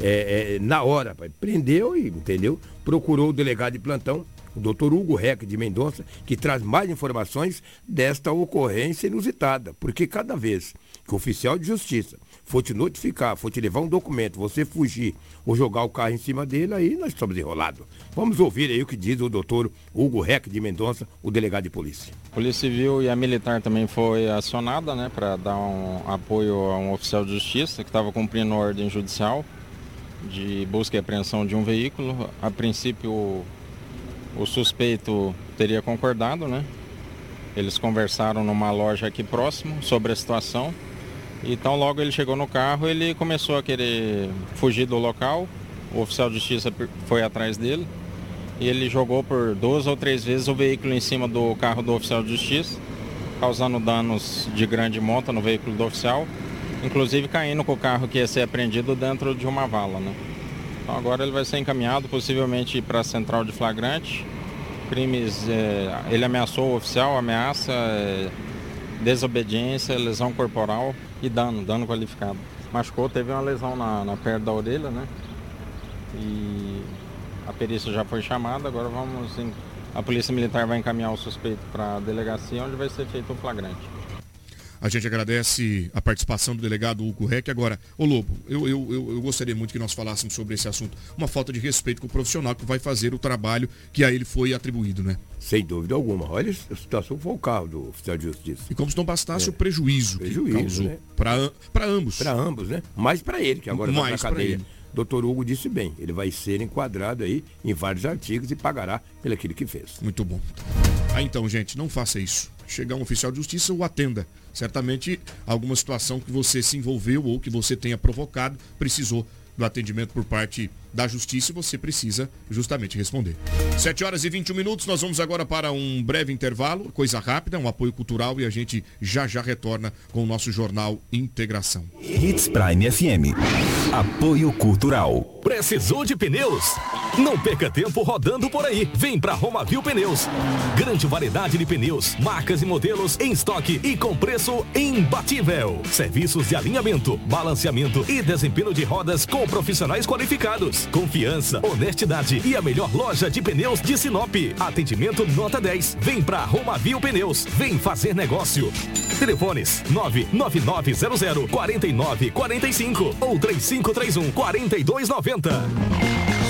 é, é, na hora. Prendeu e, entendeu? Procurou o delegado de plantão, o doutor Hugo Reck de Mendonça, que traz mais informações desta ocorrência inusitada. Porque cada vez que o oficial de justiça for te notificar, for te levar um documento, você fugir ou jogar o carro em cima dele, aí nós estamos enrolados. Vamos ouvir aí o que diz o doutor Hugo Reck de Mendonça, o delegado de polícia. Polícia Civil e a Militar também foi acionada, né, para dar um apoio a um oficial de justiça que estava cumprindo ordem judicial de busca e apreensão de um veículo. A princípio, o, o suspeito teria concordado, né? Eles conversaram numa loja aqui próximo sobre a situação então logo ele chegou no carro, ele começou a querer fugir do local. O oficial de justiça foi atrás dele e ele jogou por duas ou três vezes o veículo em cima do carro do oficial de justiça, causando danos de grande monta no veículo do oficial, inclusive caindo com o carro que ia ser apreendido dentro de uma vala. Né? Então agora ele vai ser encaminhado possivelmente para a central de flagrante. Crimes, é, ele ameaçou o oficial, ameaça, é, desobediência, lesão corporal e dano, dano qualificado. Machucou, teve uma lesão na, na perna da orelha, né? E a perícia já foi chamada, agora vamos. A polícia militar vai encaminhar o suspeito para a delegacia, onde vai ser feito o flagrante. A gente agradece a participação do delegado Hugo Reck. Agora, ô Lobo, eu, eu, eu, gostaria muito que nós falássemos sobre esse assunto. Uma falta de respeito com o profissional que vai fazer o trabalho que a ele foi atribuído, né? Sem dúvida alguma. Olha a situação foi o carro do oficial de justiça. E como se não bastasse é. o prejuízo, prejuízo que causou né? para ambos. Para ambos, né? Mais para ele, que agora está na cadeia. Ele. Doutor Hugo disse bem, ele vai ser enquadrado aí em vários artigos e pagará pelo aquilo que fez. Muito bom. Ah, então, gente, não faça isso. Chegar um oficial de justiça, o atenda. Certamente, alguma situação que você se envolveu ou que você tenha provocado precisou do atendimento por parte da justiça e você precisa justamente responder. 7 horas e 21 minutos, nós vamos agora para um breve intervalo, coisa rápida, um apoio cultural e a gente já já retorna com o nosso jornal Integração. Hits Prime FM. Apoio cultural. Precisou de pneus? Não perca tempo rodando por aí. Vem para Romavil Pneus. Grande variedade de pneus, marcas e modelos em estoque e com preço imbatível. Serviços de alinhamento, balanceamento e desempenho de rodas com profissionais qualificados. Confiança, honestidade e a melhor loja de pneus de Sinop. Atendimento nota 10. Vem pra Romavil Pneus. Vem fazer negócio. Telefones 99900 4945 ou 3531 4290.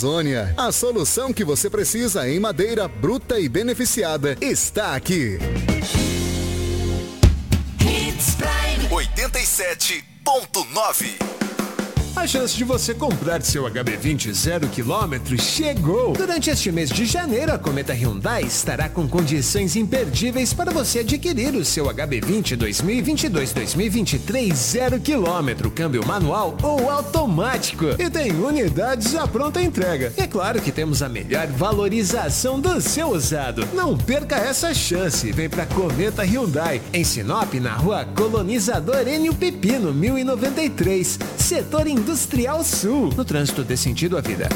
Amazônia. A solução que você precisa em madeira bruta e beneficiada está aqui. 87.9 A chance de você comprar seu HB20 zero quilômetro chegou! Durante este mês de janeiro, a Cometa Hyundai estará com condições imperdíveis para você adquirir o seu HB20 2022-2023 zero quilômetro, câmbio manual ou automático. E tem unidades à pronta entrega. E é claro que temos a melhor valorização do seu usado. Não perca essa chance. Vem pra Cometa Hyundai, em Sinop, na rua Colonizador Enio Pepino, 1093, setor Industrial Sul. No trânsito dê sentido à vida.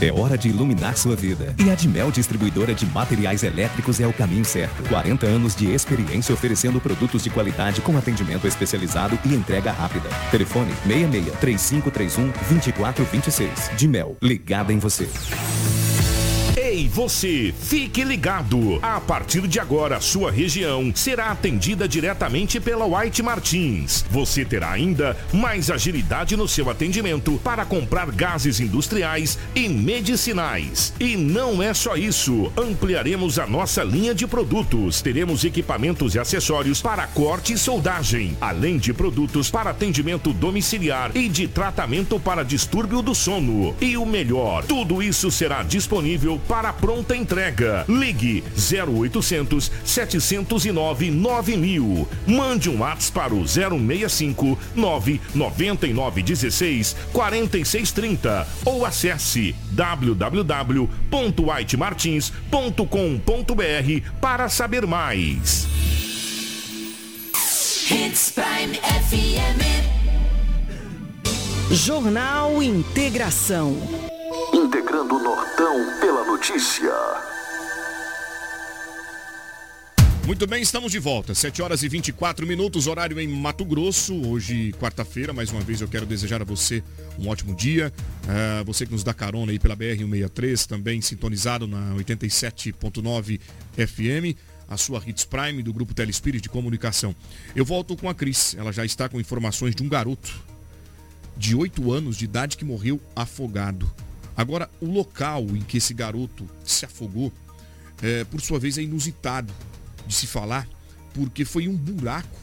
É hora de iluminar sua vida. E a Admel Distribuidora de Materiais Elétricos é o caminho certo. 40 anos de experiência oferecendo produtos de qualidade com atendimento especializado e entrega rápida. Telefone 66 3531 2426. Dimel, ligada em você. Você, fique ligado. A partir de agora, sua região será atendida diretamente pela White Martins. Você terá ainda mais agilidade no seu atendimento para comprar gases industriais e medicinais. E não é só isso. Ampliaremos a nossa linha de produtos. Teremos equipamentos e acessórios para corte e soldagem, além de produtos para atendimento domiciliar e de tratamento para distúrbio do sono. E o melhor, tudo isso será disponível para pronta entrega. Ligue 0800 709 9000. Mande um WhatsApp para o 065 99916 4630 ou acesse www.whitemartins.com.br para saber mais. Hits Prime FM. Jornal Integração. Integrando o Nortão pela notícia. Muito bem, estamos de volta. 7 horas e 24 minutos, horário em Mato Grosso. Hoje, quarta-feira, mais uma vez eu quero desejar a você um ótimo dia. Ah, você que nos dá carona aí pela BR-163, também sintonizado na 87.9 FM, a sua Hits Prime do Grupo Telespirit de Comunicação. Eu volto com a Cris. Ela já está com informações de um garoto de 8 anos de idade que morreu afogado. Agora, o local em que esse garoto se afogou, é, por sua vez, é inusitado de se falar, porque foi um buraco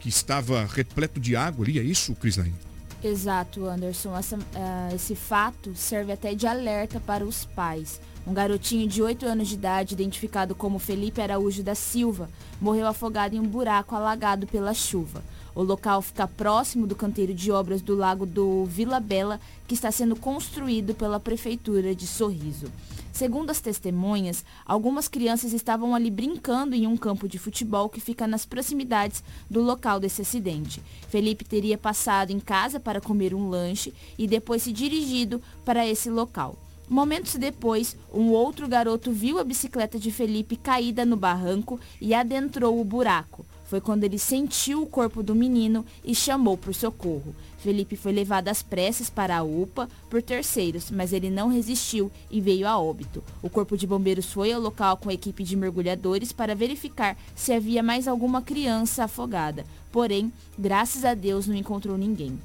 que estava repleto de água ali, é isso, Crislaine? Exato, Anderson. Essa, ah, esse fato serve até de alerta para os pais. Um garotinho de 8 anos de idade, identificado como Felipe Araújo da Silva, morreu afogado em um buraco alagado pela chuva. O local fica próximo do canteiro de obras do lago do Vila Bela, que está sendo construído pela Prefeitura de Sorriso. Segundo as testemunhas, algumas crianças estavam ali brincando em um campo de futebol que fica nas proximidades do local desse acidente. Felipe teria passado em casa para comer um lanche e depois se dirigido para esse local. Momentos depois, um outro garoto viu a bicicleta de Felipe caída no barranco e adentrou o buraco. Foi quando ele sentiu o corpo do menino e chamou por socorro. Felipe foi levado às pressas para a UPA por terceiros, mas ele não resistiu e veio a óbito. O corpo de bombeiros foi ao local com a equipe de mergulhadores para verificar se havia mais alguma criança afogada. Porém, graças a Deus não encontrou ninguém.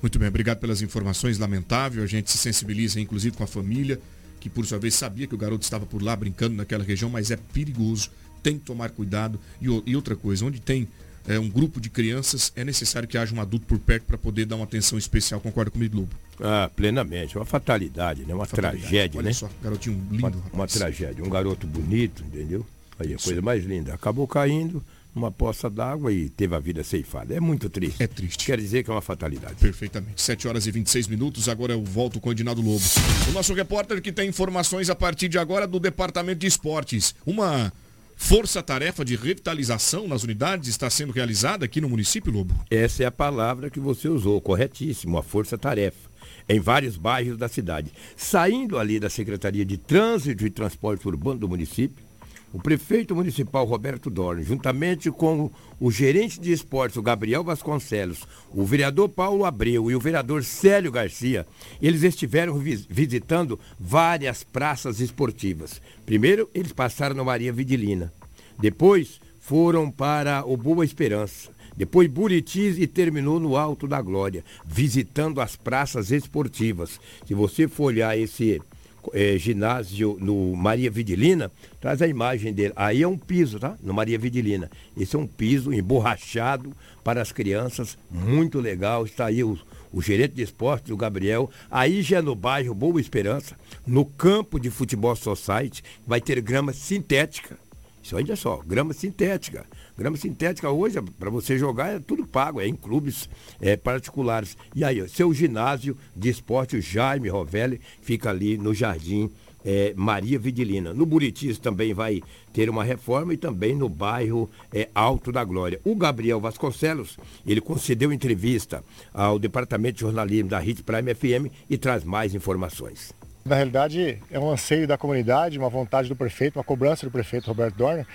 Muito bem, obrigado pelas informações. Lamentável, a gente se sensibiliza inclusive com a família, que por sua vez sabia que o garoto estava por lá brincando naquela região, mas é perigoso, tem que tomar cuidado. E, e outra coisa, onde tem é, um grupo de crianças, é necessário que haja um adulto por perto para poder dar uma atenção especial. Concorda comigo, Lobo? Ah, plenamente. Uma fatalidade, né? Uma Fatalidade. tragédia, Olha né? só, garotinho lindo, Uma, rapaz. uma tragédia. Um garoto bonito, entendeu? Aí a coisa mais linda. Acabou caindo numa poça d'água e teve a vida ceifada. É muito triste. É triste. Quer dizer que é uma fatalidade. Perfeitamente. 7 horas e 26 minutos. Agora eu volto com o Edinaldo Lobo. O nosso repórter que tem informações a partir de agora do Departamento de Esportes. Uma força-tarefa de revitalização nas unidades está sendo realizada aqui no município, Lobo? Essa é a palavra que você usou, corretíssimo, a força-tarefa. Em vários bairros da cidade. Saindo ali da Secretaria de Trânsito e Transporte Urbano do município, o prefeito municipal Roberto Dorn, juntamente com o gerente de esportes, o Gabriel Vasconcelos, o vereador Paulo Abreu e o vereador Célio Garcia, eles estiveram vis- visitando várias praças esportivas. Primeiro, eles passaram na Maria Vidilina. Depois, foram para o Boa Esperança. Depois Buritis e terminou no Alto da Glória, visitando as praças esportivas. Se você for olhar esse é, ginásio no Maria Vidilina, traz a imagem dele. Aí é um piso, tá? No Maria Vidilina. Esse é um piso emborrachado para as crianças, muito legal. Está aí o, o gerente de esportes, o Gabriel. Aí já no bairro Boa Esperança, no campo de futebol society, vai ter grama sintética. Isso olha só, grama sintética. Grama sintética hoje, para você jogar, é tudo pago, é em clubes é, particulares. E aí, seu ginásio de esporte, o Jaime Rovelli, fica ali no Jardim é, Maria Vidilina. No Buritis também vai ter uma reforma e também no bairro é, Alto da Glória. O Gabriel Vasconcelos, ele concedeu entrevista ao Departamento de Jornalismo da Hit Prime FM e traz mais informações. Na realidade, é um anseio da comunidade, uma vontade do prefeito, uma cobrança do prefeito Roberto Dorner,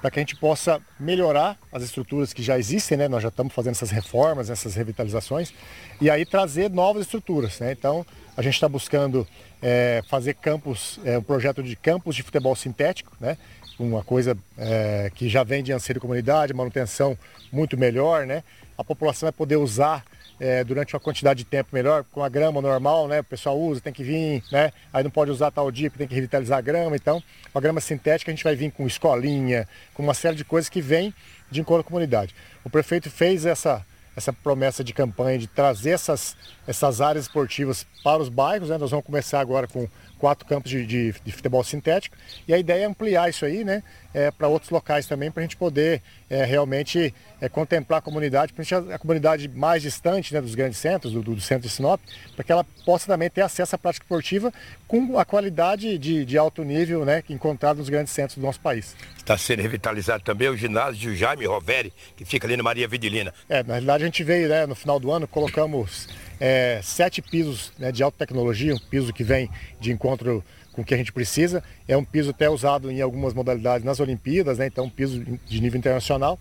para que a gente possa melhorar as estruturas que já existem, né? Nós já estamos fazendo essas reformas, essas revitalizações, e aí trazer novas estruturas, né? Então, a gente está buscando é, fazer campos, é, um projeto de campos de futebol sintético, né? Uma coisa é, que já vem de anseio da comunidade, manutenção muito melhor, né? A população vai poder usar é, durante uma quantidade de tempo melhor, com a grama normal, né? O pessoal usa, tem que vir, né? Aí não pode usar tal dia porque tem que revitalizar a grama. Então, a grama sintética a gente vai vir com escolinha, com uma série de coisas que vem de encontro à comunidade. O prefeito fez essa, essa promessa de campanha de trazer essas, essas áreas esportivas para os bairros. Né? Nós vamos começar agora com quatro campos de, de, de futebol sintético e a ideia é ampliar isso aí né? É, para outros locais também, para a gente poder é, realmente é, contemplar a comunidade, principalmente a, a comunidade mais distante né, dos grandes centros, do, do, centro de Sinop, para que ela possa também ter acesso à prática esportiva com a qualidade de, de alto nível né, encontrada nos grandes centros do nosso país. Está sendo revitalizado também o ginásio Jaime Roveri, que fica ali na Maria Vidilina. É, na realidade a gente veio né, no final do ano, colocamos é, sete pisos né, de alta tecnologia, um piso que vem de encontro com o que a gente precisa. É um piso até usado em algumas modalidades nas Olimpíadas, né, então um piso de nível internacional.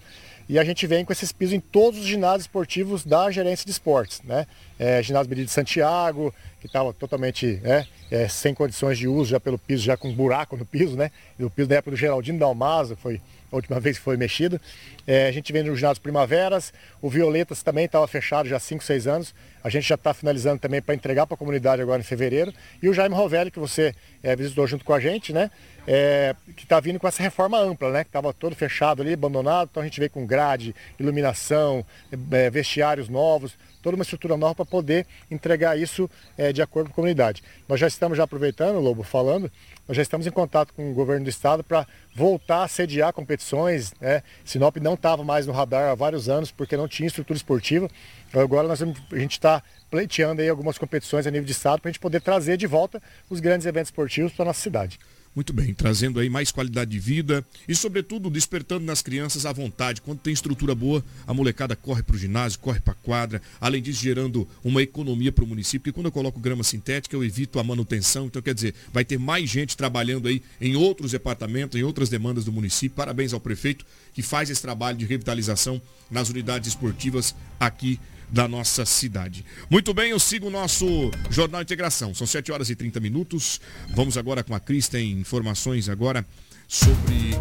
E a gente vem com esses pisos em todos os ginásios esportivos da gerência de esportes. Né? É, ginásio Benedito de Santiago, que estava totalmente né, é, sem condições de uso, já pelo piso, já com buraco no piso, né? O piso da época do Geraldino Dalmaso, foi a última vez que foi mexido. É, a gente vem no ginásio Primaveras, o Violetas também estava fechado já há 5, 6 anos. A gente já está finalizando também para entregar para a comunidade agora em fevereiro. E o Jaime Rovelli, que você é, visitou junto com a gente, né? É, que está vindo com essa reforma ampla, né? Que estava todo fechado ali, abandonado. Então a gente veio com grade, iluminação, é, vestiários novos, toda uma estrutura nova para poder entregar isso é, de acordo com a comunidade. Nós já estamos já aproveitando, Lobo, falando, nós já estamos em contato com o governo do estado para voltar a sediar competições. Né? Sinop não estava mais no radar há vários anos porque não tinha estrutura esportiva. Agora nós, a gente está pleiteando aí algumas competições a nível de estado para a gente poder trazer de volta os grandes eventos esportivos para a nossa cidade. Muito bem, trazendo aí mais qualidade de vida e, sobretudo, despertando nas crianças a vontade. Quando tem estrutura boa, a molecada corre para o ginásio, corre para a quadra. Além disso, gerando uma economia para o município. Porque quando eu coloco grama sintética, eu evito a manutenção. Então, quer dizer, vai ter mais gente trabalhando aí em outros departamentos, em outras demandas do município. Parabéns ao prefeito que faz esse trabalho de revitalização nas unidades esportivas aqui da nossa cidade. Muito bem, eu sigo o nosso Jornal Integração. São 7 horas e 30 minutos. Vamos agora com a Cris, tem informações agora sobre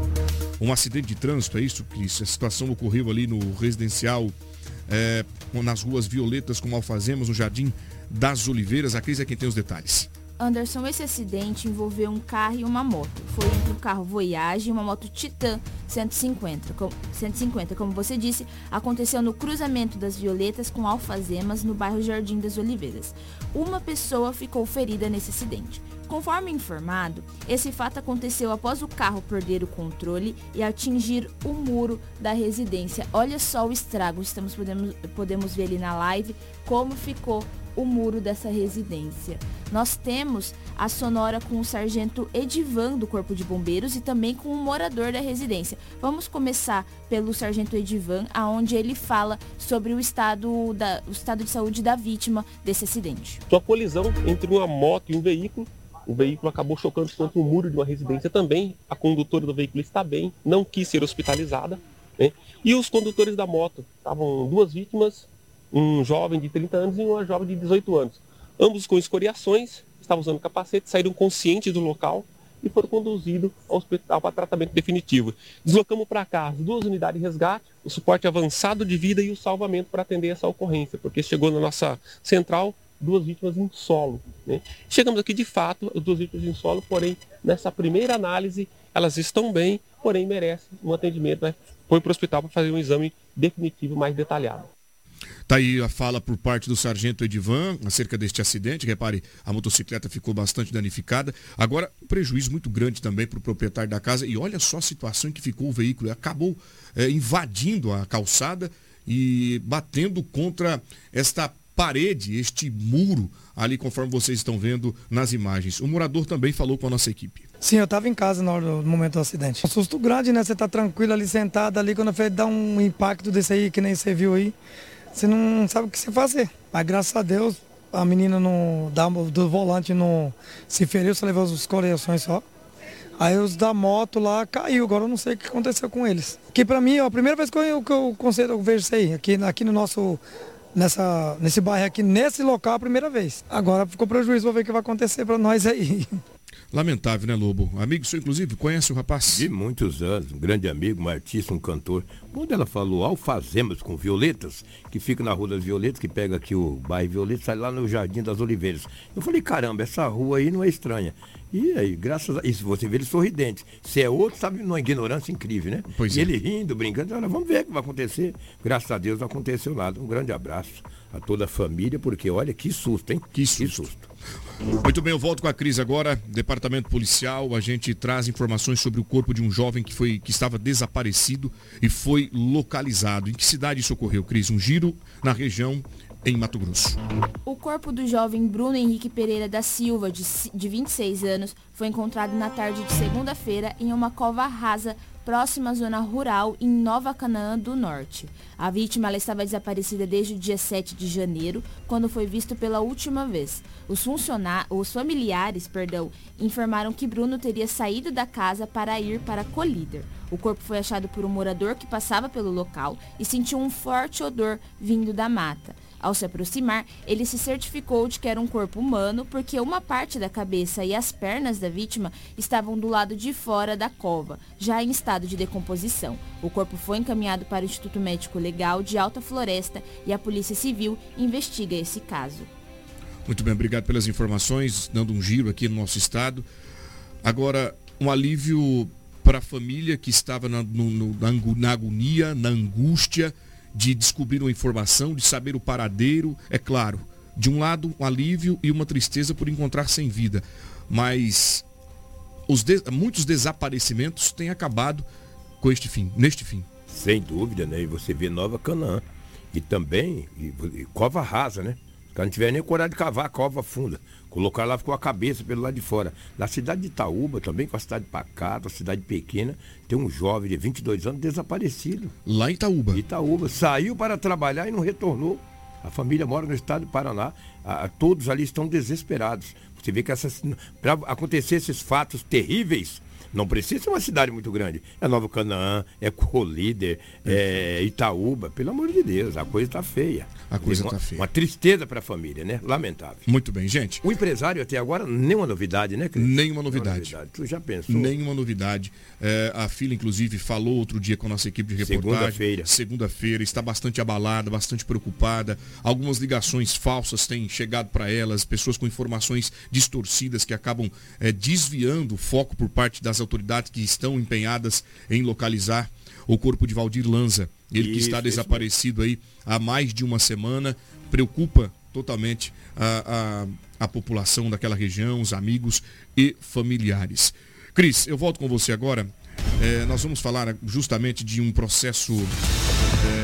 um acidente de trânsito, é isso, Cris? A situação ocorreu ali no residencial, é, nas ruas Violetas, como Alfazemos, no Jardim das Oliveiras. A Cris é quem tem os detalhes. Anderson, esse acidente envolveu um carro e uma moto. Foi entre um carro Voyage e uma moto Titan 150. Com, 150, como você disse, aconteceu no cruzamento das Violetas com Alfazemas, no bairro Jardim das Oliveiras. Uma pessoa ficou ferida nesse acidente. Conforme informado, esse fato aconteceu após o carro perder o controle e atingir o muro da residência. Olha só o estrago, estamos podemos, podemos ver ali na live como ficou o muro dessa residência. Nós temos a sonora com o sargento Edivan do Corpo de Bombeiros e também com um morador da residência. Vamos começar pelo sargento Edivan, aonde ele fala sobre o estado, da, o estado de saúde da vítima desse acidente. Uma colisão entre uma moto e um veículo o veículo acabou chocando contra o muro de uma residência também. A condutora do veículo está bem, não quis ser hospitalizada. Né? E os condutores da moto estavam duas vítimas, um jovem de 30 anos e uma jovem de 18 anos. Ambos com escoriações, estavam usando capacete, saíram conscientes do local e foram conduzidos ao hospital para tratamento definitivo. Deslocamos para cá as duas unidades de resgate, o suporte avançado de vida e o salvamento para atender essa ocorrência, porque chegou na nossa central duas vítimas em solo. Né? Chegamos aqui de fato, duas vítimas em solo, porém, nessa primeira análise, elas estão bem, porém merecem um atendimento, né? foi para o hospital para fazer um exame definitivo mais detalhado. Está aí a fala por parte do sargento Edivan acerca deste acidente. Repare, a motocicleta ficou bastante danificada. Agora, prejuízo muito grande também para o proprietário da casa. E olha só a situação em que ficou o veículo. Acabou é, invadindo a calçada e batendo contra esta parede, este muro ali, conforme vocês estão vendo nas imagens. O morador também falou com a nossa equipe. Sim, eu estava em casa no, no, momento do acidente. Um susto grande, né? Você tá tranquilo ali sentado ali, quando dá um impacto desse aí, que nem você viu aí, você não sabe o que você fazer. Mas graças a Deus, a menina no, da, do volante não se feriu, só levou as coleções só. Aí os da moto lá caiu, agora eu não sei o que aconteceu com eles. Que para mim é a primeira vez que eu, que eu, conceito, eu vejo isso aí, aqui, aqui no nosso, nessa, nesse bairro aqui, nesse local a primeira vez. Agora ficou prejuízo, vou ver o que vai acontecer para nós aí. Lamentável, né, Lobo? Amigo seu, inclusive, conhece o rapaz? De muitos anos, um grande amigo, um artista, um cantor. Quando ela falou Alfazemos com Violetas, que fica na Rua das Violetas, que pega aqui o bairro Violetas, sai lá no Jardim das Oliveiras. Eu falei, caramba, essa rua aí não é estranha. E aí, graças a isso, você vê ele sorridente. Se é outro, sabe, numa ignorância incrível, né? Pois e é. ele rindo, brincando, olha, vamos ver o que vai acontecer. Graças a Deus não aconteceu nada. Um grande abraço a toda a família, porque olha que susto, hein? Que susto. Que susto. Muito bem, eu volto com a Cris agora, Departamento Policial. A gente traz informações sobre o corpo de um jovem que, foi, que estava desaparecido e foi localizado. Em que cidade isso ocorreu, Cris? Um giro na região em Mato Grosso. O corpo do jovem Bruno Henrique Pereira da Silva, de, de 26 anos, foi encontrado na tarde de segunda-feira em uma cova rasa próxima zona rural em Nova Canaã do Norte. A vítima estava desaparecida desde o dia 7 de janeiro, quando foi visto pela última vez. Os, os familiares perdão, informaram que Bruno teria saído da casa para ir para Colíder. O corpo foi achado por um morador que passava pelo local e sentiu um forte odor vindo da mata. Ao se aproximar, ele se certificou de que era um corpo humano porque uma parte da cabeça e as pernas da vítima estavam do lado de fora da cova, já em estado de decomposição. O corpo foi encaminhado para o Instituto Médico Legal de Alta Floresta e a Polícia Civil investiga esse caso. Muito bem, obrigado pelas informações, dando um giro aqui no nosso estado. Agora, um alívio para a família que estava na, no, na agonia, na angústia de descobrir uma informação, de saber o paradeiro. É claro, de um lado, um alívio e uma tristeza por encontrar sem vida. Mas de, muitos desaparecimentos têm acabado com este fim, neste fim. Sem dúvida, né? E você vê Nova Canaã. E também, e, e cova rasa, né? Caras não tiveram nem coragem de cavar cova funda. Colocar lá ficou a cabeça pelo lado de fora. Na cidade de Itaúba, também com a cidade pacata, cidade pequena, tem um jovem de 22 anos desaparecido. Lá em Itaúba? Itaúba. Saiu para trabalhar e não retornou. A família mora no estado do Paraná. A, a, todos ali estão desesperados. Você vê que para acontecer esses fatos terríveis, não precisa ser uma cidade muito grande. É Nova Canaã, é Colíder, é Itaúba. Pelo amor de Deus, a coisa está feia. A coisa está feia. Uma tristeza para a família, né? Lamentável. Muito bem, gente. O empresário até agora, nenhuma novidade, né, Cris? Nenhuma novidade. novidade. Tu já pensou? Nenhuma novidade. É, a filha, inclusive, falou outro dia com a nossa equipe de reportagem. Segunda-feira. Segunda-feira. Está bastante abalada, bastante preocupada. Algumas ligações falsas têm chegado para elas, pessoas com informações distorcidas que acabam é, desviando o foco por parte das autoridades que estão empenhadas em localizar o corpo de Valdir Lanza. Ele que está desaparecido aí há mais de uma semana, preocupa totalmente a, a, a, população daquela região, os amigos e familiares. Cris, eu volto com você agora. É, nós vamos falar justamente de um processo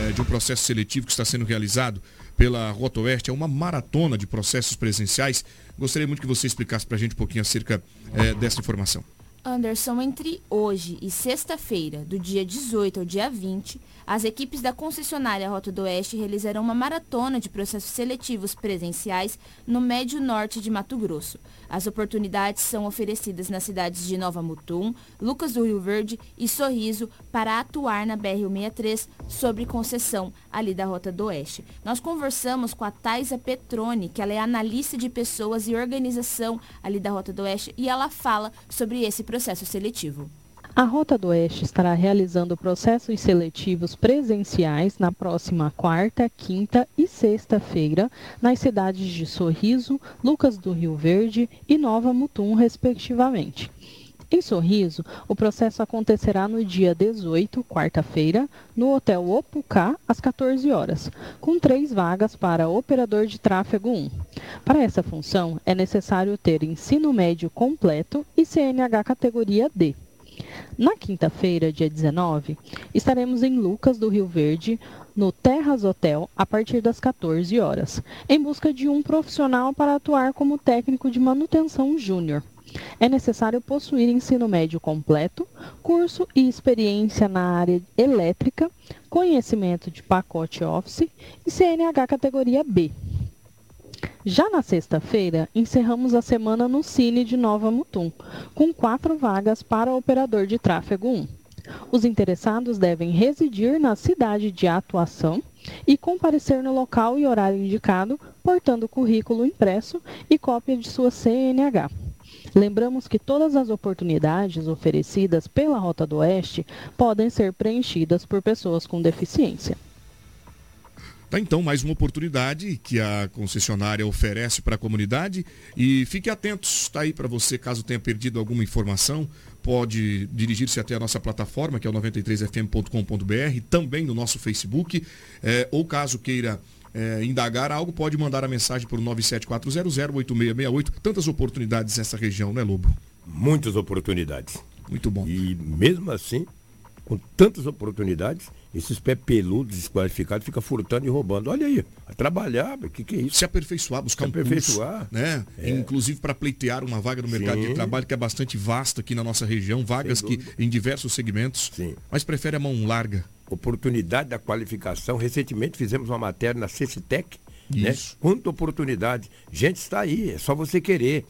é, de um processo seletivo que está sendo realizado pela Rota Oeste. É uma maratona de processos presenciais. Gostaria muito que você explicasse para a gente um pouquinho acerca é, dessa informação. Anderson, entre hoje e sexta-feira, do dia 18 ao dia 20, as equipes da concessionária Rota do Oeste realizarão uma maratona de processos seletivos presenciais no médio norte de Mato Grosso. As oportunidades são oferecidas nas cidades de Nova Mutum, Lucas do Rio Verde e Sorriso para atuar na BR-163 sobre concessão ali da Rota do Oeste. Nós conversamos com a Thaisa Petroni, que ela é analista de pessoas e organização ali da Rota do Oeste, e ela fala sobre esse processo seletivo. A Rota do Oeste estará realizando processos seletivos presenciais na próxima quarta, quinta e sexta-feira nas cidades de Sorriso, Lucas do Rio Verde e Nova Mutum, respectivamente. Em Sorriso, o processo acontecerá no dia 18, quarta-feira, no Hotel Opucá, às 14 horas, com três vagas para operador de tráfego 1. Para essa função, é necessário ter ensino médio completo e CNH categoria D. Na quinta-feira, dia 19, estaremos em Lucas do Rio Verde, no Terras Hotel, a partir das 14 horas, em busca de um profissional para atuar como técnico de manutenção júnior. É necessário possuir ensino médio completo, curso e experiência na área elétrica, conhecimento de pacote Office e CNH categoria B. Já na sexta-feira, encerramos a semana no Cine de Nova Mutum, com quatro vagas para operador de tráfego 1. Os interessados devem residir na cidade de atuação e comparecer no local e horário indicado, portando currículo impresso e cópia de sua CNH. Lembramos que todas as oportunidades oferecidas pela Rota do Oeste podem ser preenchidas por pessoas com deficiência. Tá então mais uma oportunidade que a concessionária oferece para a comunidade e fique atentos, está aí para você caso tenha perdido alguma informação, pode dirigir-se até a nossa plataforma que é o 93fm.com.br, também no nosso Facebook, é, ou caso queira é, indagar algo, pode mandar a mensagem por 974008668. Tantas oportunidades nessa região, né, Lobo? Muitas oportunidades. Muito bom. E mesmo assim, com tantas oportunidades, esses pé peludos desqualificados ficam furtando e roubando. Olha aí, a trabalhar, o que, que é isso? Se aperfeiçoar, buscar Se um aperfeiçoar. Curso, né? É. Inclusive para pleitear uma vaga no mercado Sim. de trabalho que é bastante vasta aqui na nossa região, vagas que em diversos segmentos, Sim. mas prefere a mão larga oportunidade da qualificação. Recentemente fizemos uma matéria na CECITEC, né? Quanta oportunidade. Gente, está aí, é só você querer.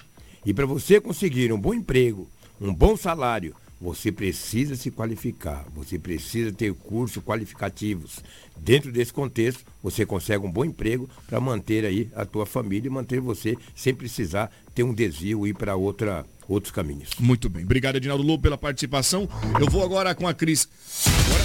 E para você conseguir um bom emprego, um bom salário, você precisa se qualificar, você precisa ter cursos qualificativos. Dentro desse contexto, você consegue um bom emprego para manter aí a tua família e manter você sem precisar ter um desvio e ir para outra outros caminhos. Muito bem. Obrigado, Edinaldo Lobo, pela participação. Eu vou agora com a Cris. Agora,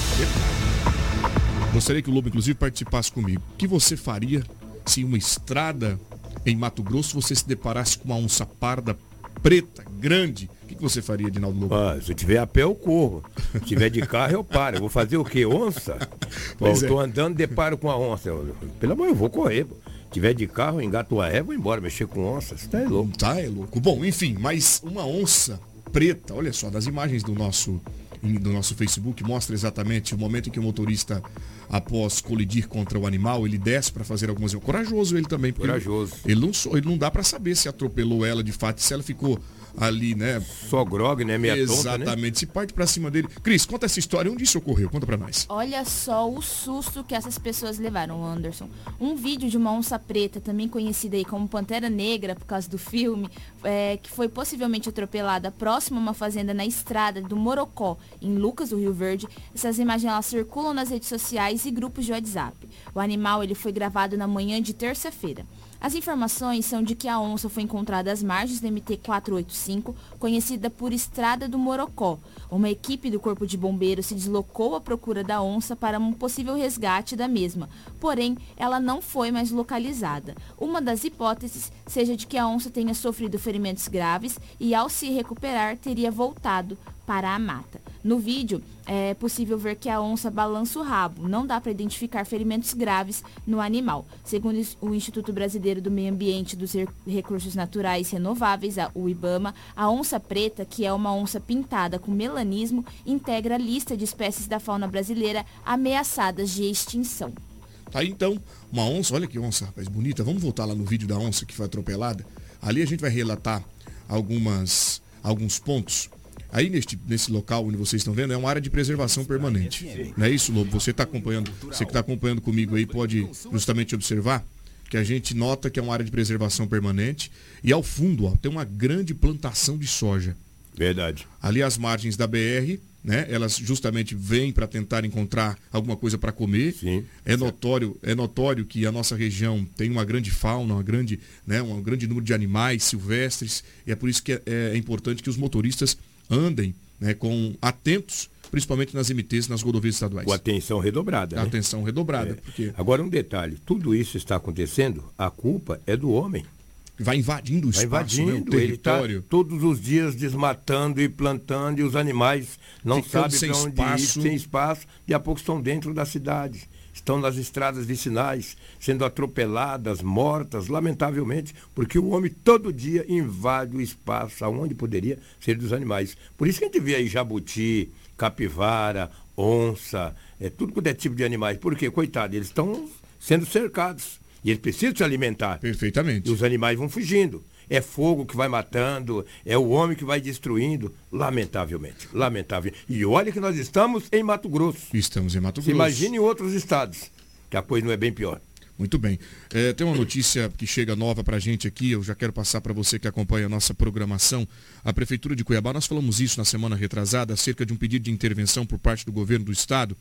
gostaria que o Lobo, inclusive, participasse comigo. O que você faria se uma estrada em Mato Grosso você se deparasse com uma onça parda preta, grande? O que você faria, Edinaldo Lobo? Ah, se eu tiver a pé, eu corro. Se tiver de carro, eu paro. Eu vou fazer o quê? Onça? Pô, eu tô é. andando, deparo com a onça. Pelo amor, eu vou correr. Pô tiver de carro, engato a ré, vou embora mexer com onças. Tá é louco. Tá é louco. Bom, enfim, mas uma onça preta, olha só, das imagens do nosso do nosso Facebook mostra exatamente o momento em que o motorista, após colidir contra o animal, ele desce para fazer algumas. Corajoso ele também. Corajoso. Ele, ele, não, ele não dá para saber se atropelou ela de fato, se ela ficou ali, né? Só grog, né? Meia Exatamente. Tonta, né? Se parte para cima dele. Cris, conta essa história. Onde isso ocorreu? Conta para nós. Olha só o susto que essas pessoas levaram, Anderson. Um vídeo de uma onça preta, também conhecida aí como Pantera Negra por causa do filme, é, que foi possivelmente atropelada próximo a uma fazenda na estrada do Morocó, em Lucas do Rio Verde. Essas imagens elas circulam nas redes sociais e grupos de WhatsApp. O animal ele foi gravado na manhã de terça-feira. As informações são de que a onça foi encontrada às margens da MT-485, conhecida por Estrada do Morocó. Uma equipe do Corpo de Bombeiros se deslocou à procura da onça para um possível resgate da mesma, porém, ela não foi mais localizada. Uma das hipóteses seja de que a onça tenha sofrido ferimentos graves e, ao se recuperar, teria voltado para a mata. No vídeo, é possível ver que a onça balança o rabo. Não dá para identificar ferimentos graves no animal. Segundo o Instituto Brasileiro do Meio Ambiente e dos Recursos Naturais Renováveis, o IBAMA, a onça preta, que é uma onça pintada com melanismo, integra a lista de espécies da fauna brasileira ameaçadas de extinção. Tá aí então, uma onça, olha que onça, rapaz, bonita. Vamos voltar lá no vídeo da onça que foi atropelada. Ali a gente vai relatar algumas, alguns pontos Aí neste, nesse local onde vocês estão vendo é uma área de preservação permanente. Não é isso, Lobo? Você está acompanhando, você que está acompanhando comigo aí pode justamente observar que a gente nota que é uma área de preservação permanente e ao fundo ó, tem uma grande plantação de soja. Verdade. Ali as margens da BR, né? Elas justamente vêm para tentar encontrar alguma coisa para comer. Sim. É notório, é notório que a nossa região tem uma grande fauna, uma grande, né, um grande número de animais silvestres e é por isso que é, é importante que os motoristas andem né, com atentos, principalmente nas MTs, nas rodovias estaduais. Com atenção redobrada. Né? Atenção redobrada. É. Porque Agora um detalhe, tudo isso está acontecendo, a culpa é do homem. vai invadindo o Vai espaço, né, o invadindo, ele território. todos os dias desmatando e plantando e os animais não Ficando sabem para onde espaço. ir, sem espaço, e a pouco estão dentro da cidade. Estão nas estradas vicinais, sendo atropeladas, mortas, lamentavelmente, porque o homem todo dia invade o espaço aonde poderia ser dos animais. Por isso que a gente vê aí jabuti, capivara, onça, é, tudo quanto é tipo de animais. Porque, coitado, eles estão sendo cercados. E eles precisam se alimentar. Perfeitamente. E os animais vão fugindo. É fogo que vai matando, é o homem que vai destruindo, lamentavelmente. Lamentável. E olha que nós estamos em Mato Grosso. Estamos em Mato Grosso. imagine outros estados, que a coisa não é bem pior. Muito bem. É, tem uma notícia que chega nova para a gente aqui, eu já quero passar para você que acompanha a nossa programação. A Prefeitura de Cuiabá, nós falamos isso na semana retrasada, acerca de um pedido de intervenção por parte do governo do estado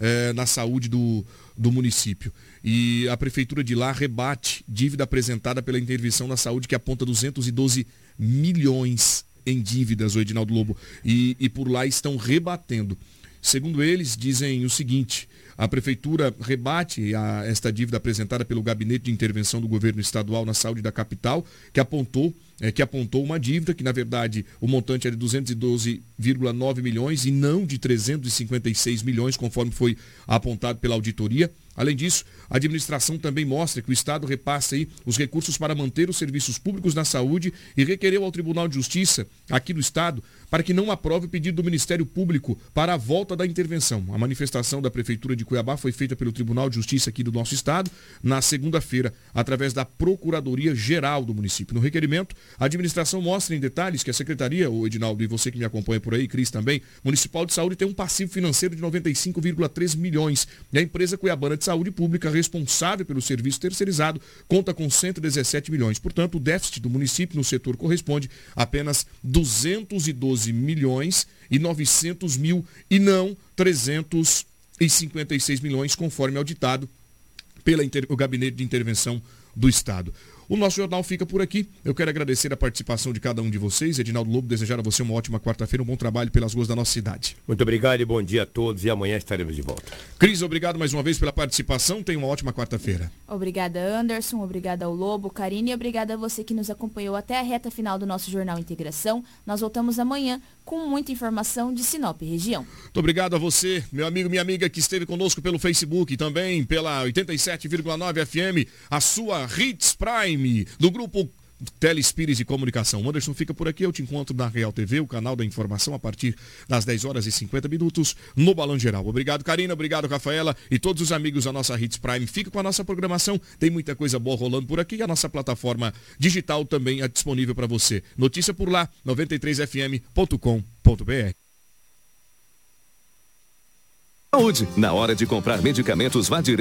é, na saúde do, do município. E a Prefeitura de lá rebate dívida apresentada pela intervenção na saúde que aponta 212 milhões em dívidas, o Edinaldo Lobo. E, e por lá estão rebatendo. Segundo eles, dizem o seguinte: a prefeitura rebate a, esta dívida apresentada pelo Gabinete de Intervenção do Governo Estadual na Saúde da capital, que apontou, é, que apontou uma dívida que, na verdade, o montante é de 212,9 milhões e não de 356 milhões, conforme foi apontado pela auditoria. Além disso, a administração também mostra que o Estado repassa aí os recursos para manter os serviços públicos na saúde e requereu ao Tribunal de Justiça aqui do Estado para que não aprove o pedido do Ministério Público para a volta da intervenção. A manifestação da Prefeitura de Cuiabá foi feita pelo Tribunal de Justiça aqui do nosso Estado na segunda-feira, através da Procuradoria Geral do município. No requerimento, a administração mostra em detalhes que a Secretaria, o Edinaldo e você que me acompanha por aí, Cris também, Municipal de Saúde tem um passivo financeiro de 95,3 milhões e a empresa Cuiabana de Saúde Pública, responsável pelo serviço terceirizado, conta com 117 milhões. Portanto, o déficit do município no setor corresponde a apenas 212 milhões e 900 mil e não 356 milhões, conforme auditado pelo Gabinete de Intervenção do Estado. O nosso jornal fica por aqui. Eu quero agradecer a participação de cada um de vocês. Edinaldo Lobo, desejar a você uma ótima quarta-feira, um bom trabalho pelas ruas da nossa cidade. Muito obrigado e bom dia a todos e amanhã estaremos de volta. Cris, obrigado mais uma vez pela participação. Tenha uma ótima quarta-feira. Obrigada, Anderson. Obrigada ao Lobo, Karine e obrigada a você que nos acompanhou até a reta final do nosso Jornal Integração. Nós voltamos amanhã com muita informação de Sinop região. Muito obrigado a você, meu amigo, minha amiga que esteve conosco pelo Facebook e também pela 87,9 FM, a sua Hits Prime do grupo Telespires de Comunicação. O Anderson fica por aqui, eu te encontro na Real TV, o canal da informação, a partir das 10 horas e 50 minutos, no Balão Geral. Obrigado, Karina, obrigado, Rafaela e todos os amigos da nossa Hits Prime. Fica com a nossa programação, tem muita coisa boa rolando por aqui e a nossa plataforma digital também é disponível para você. Notícia por lá, 93fm.com.br. Saúde. Na hora de comprar medicamentos, vá direto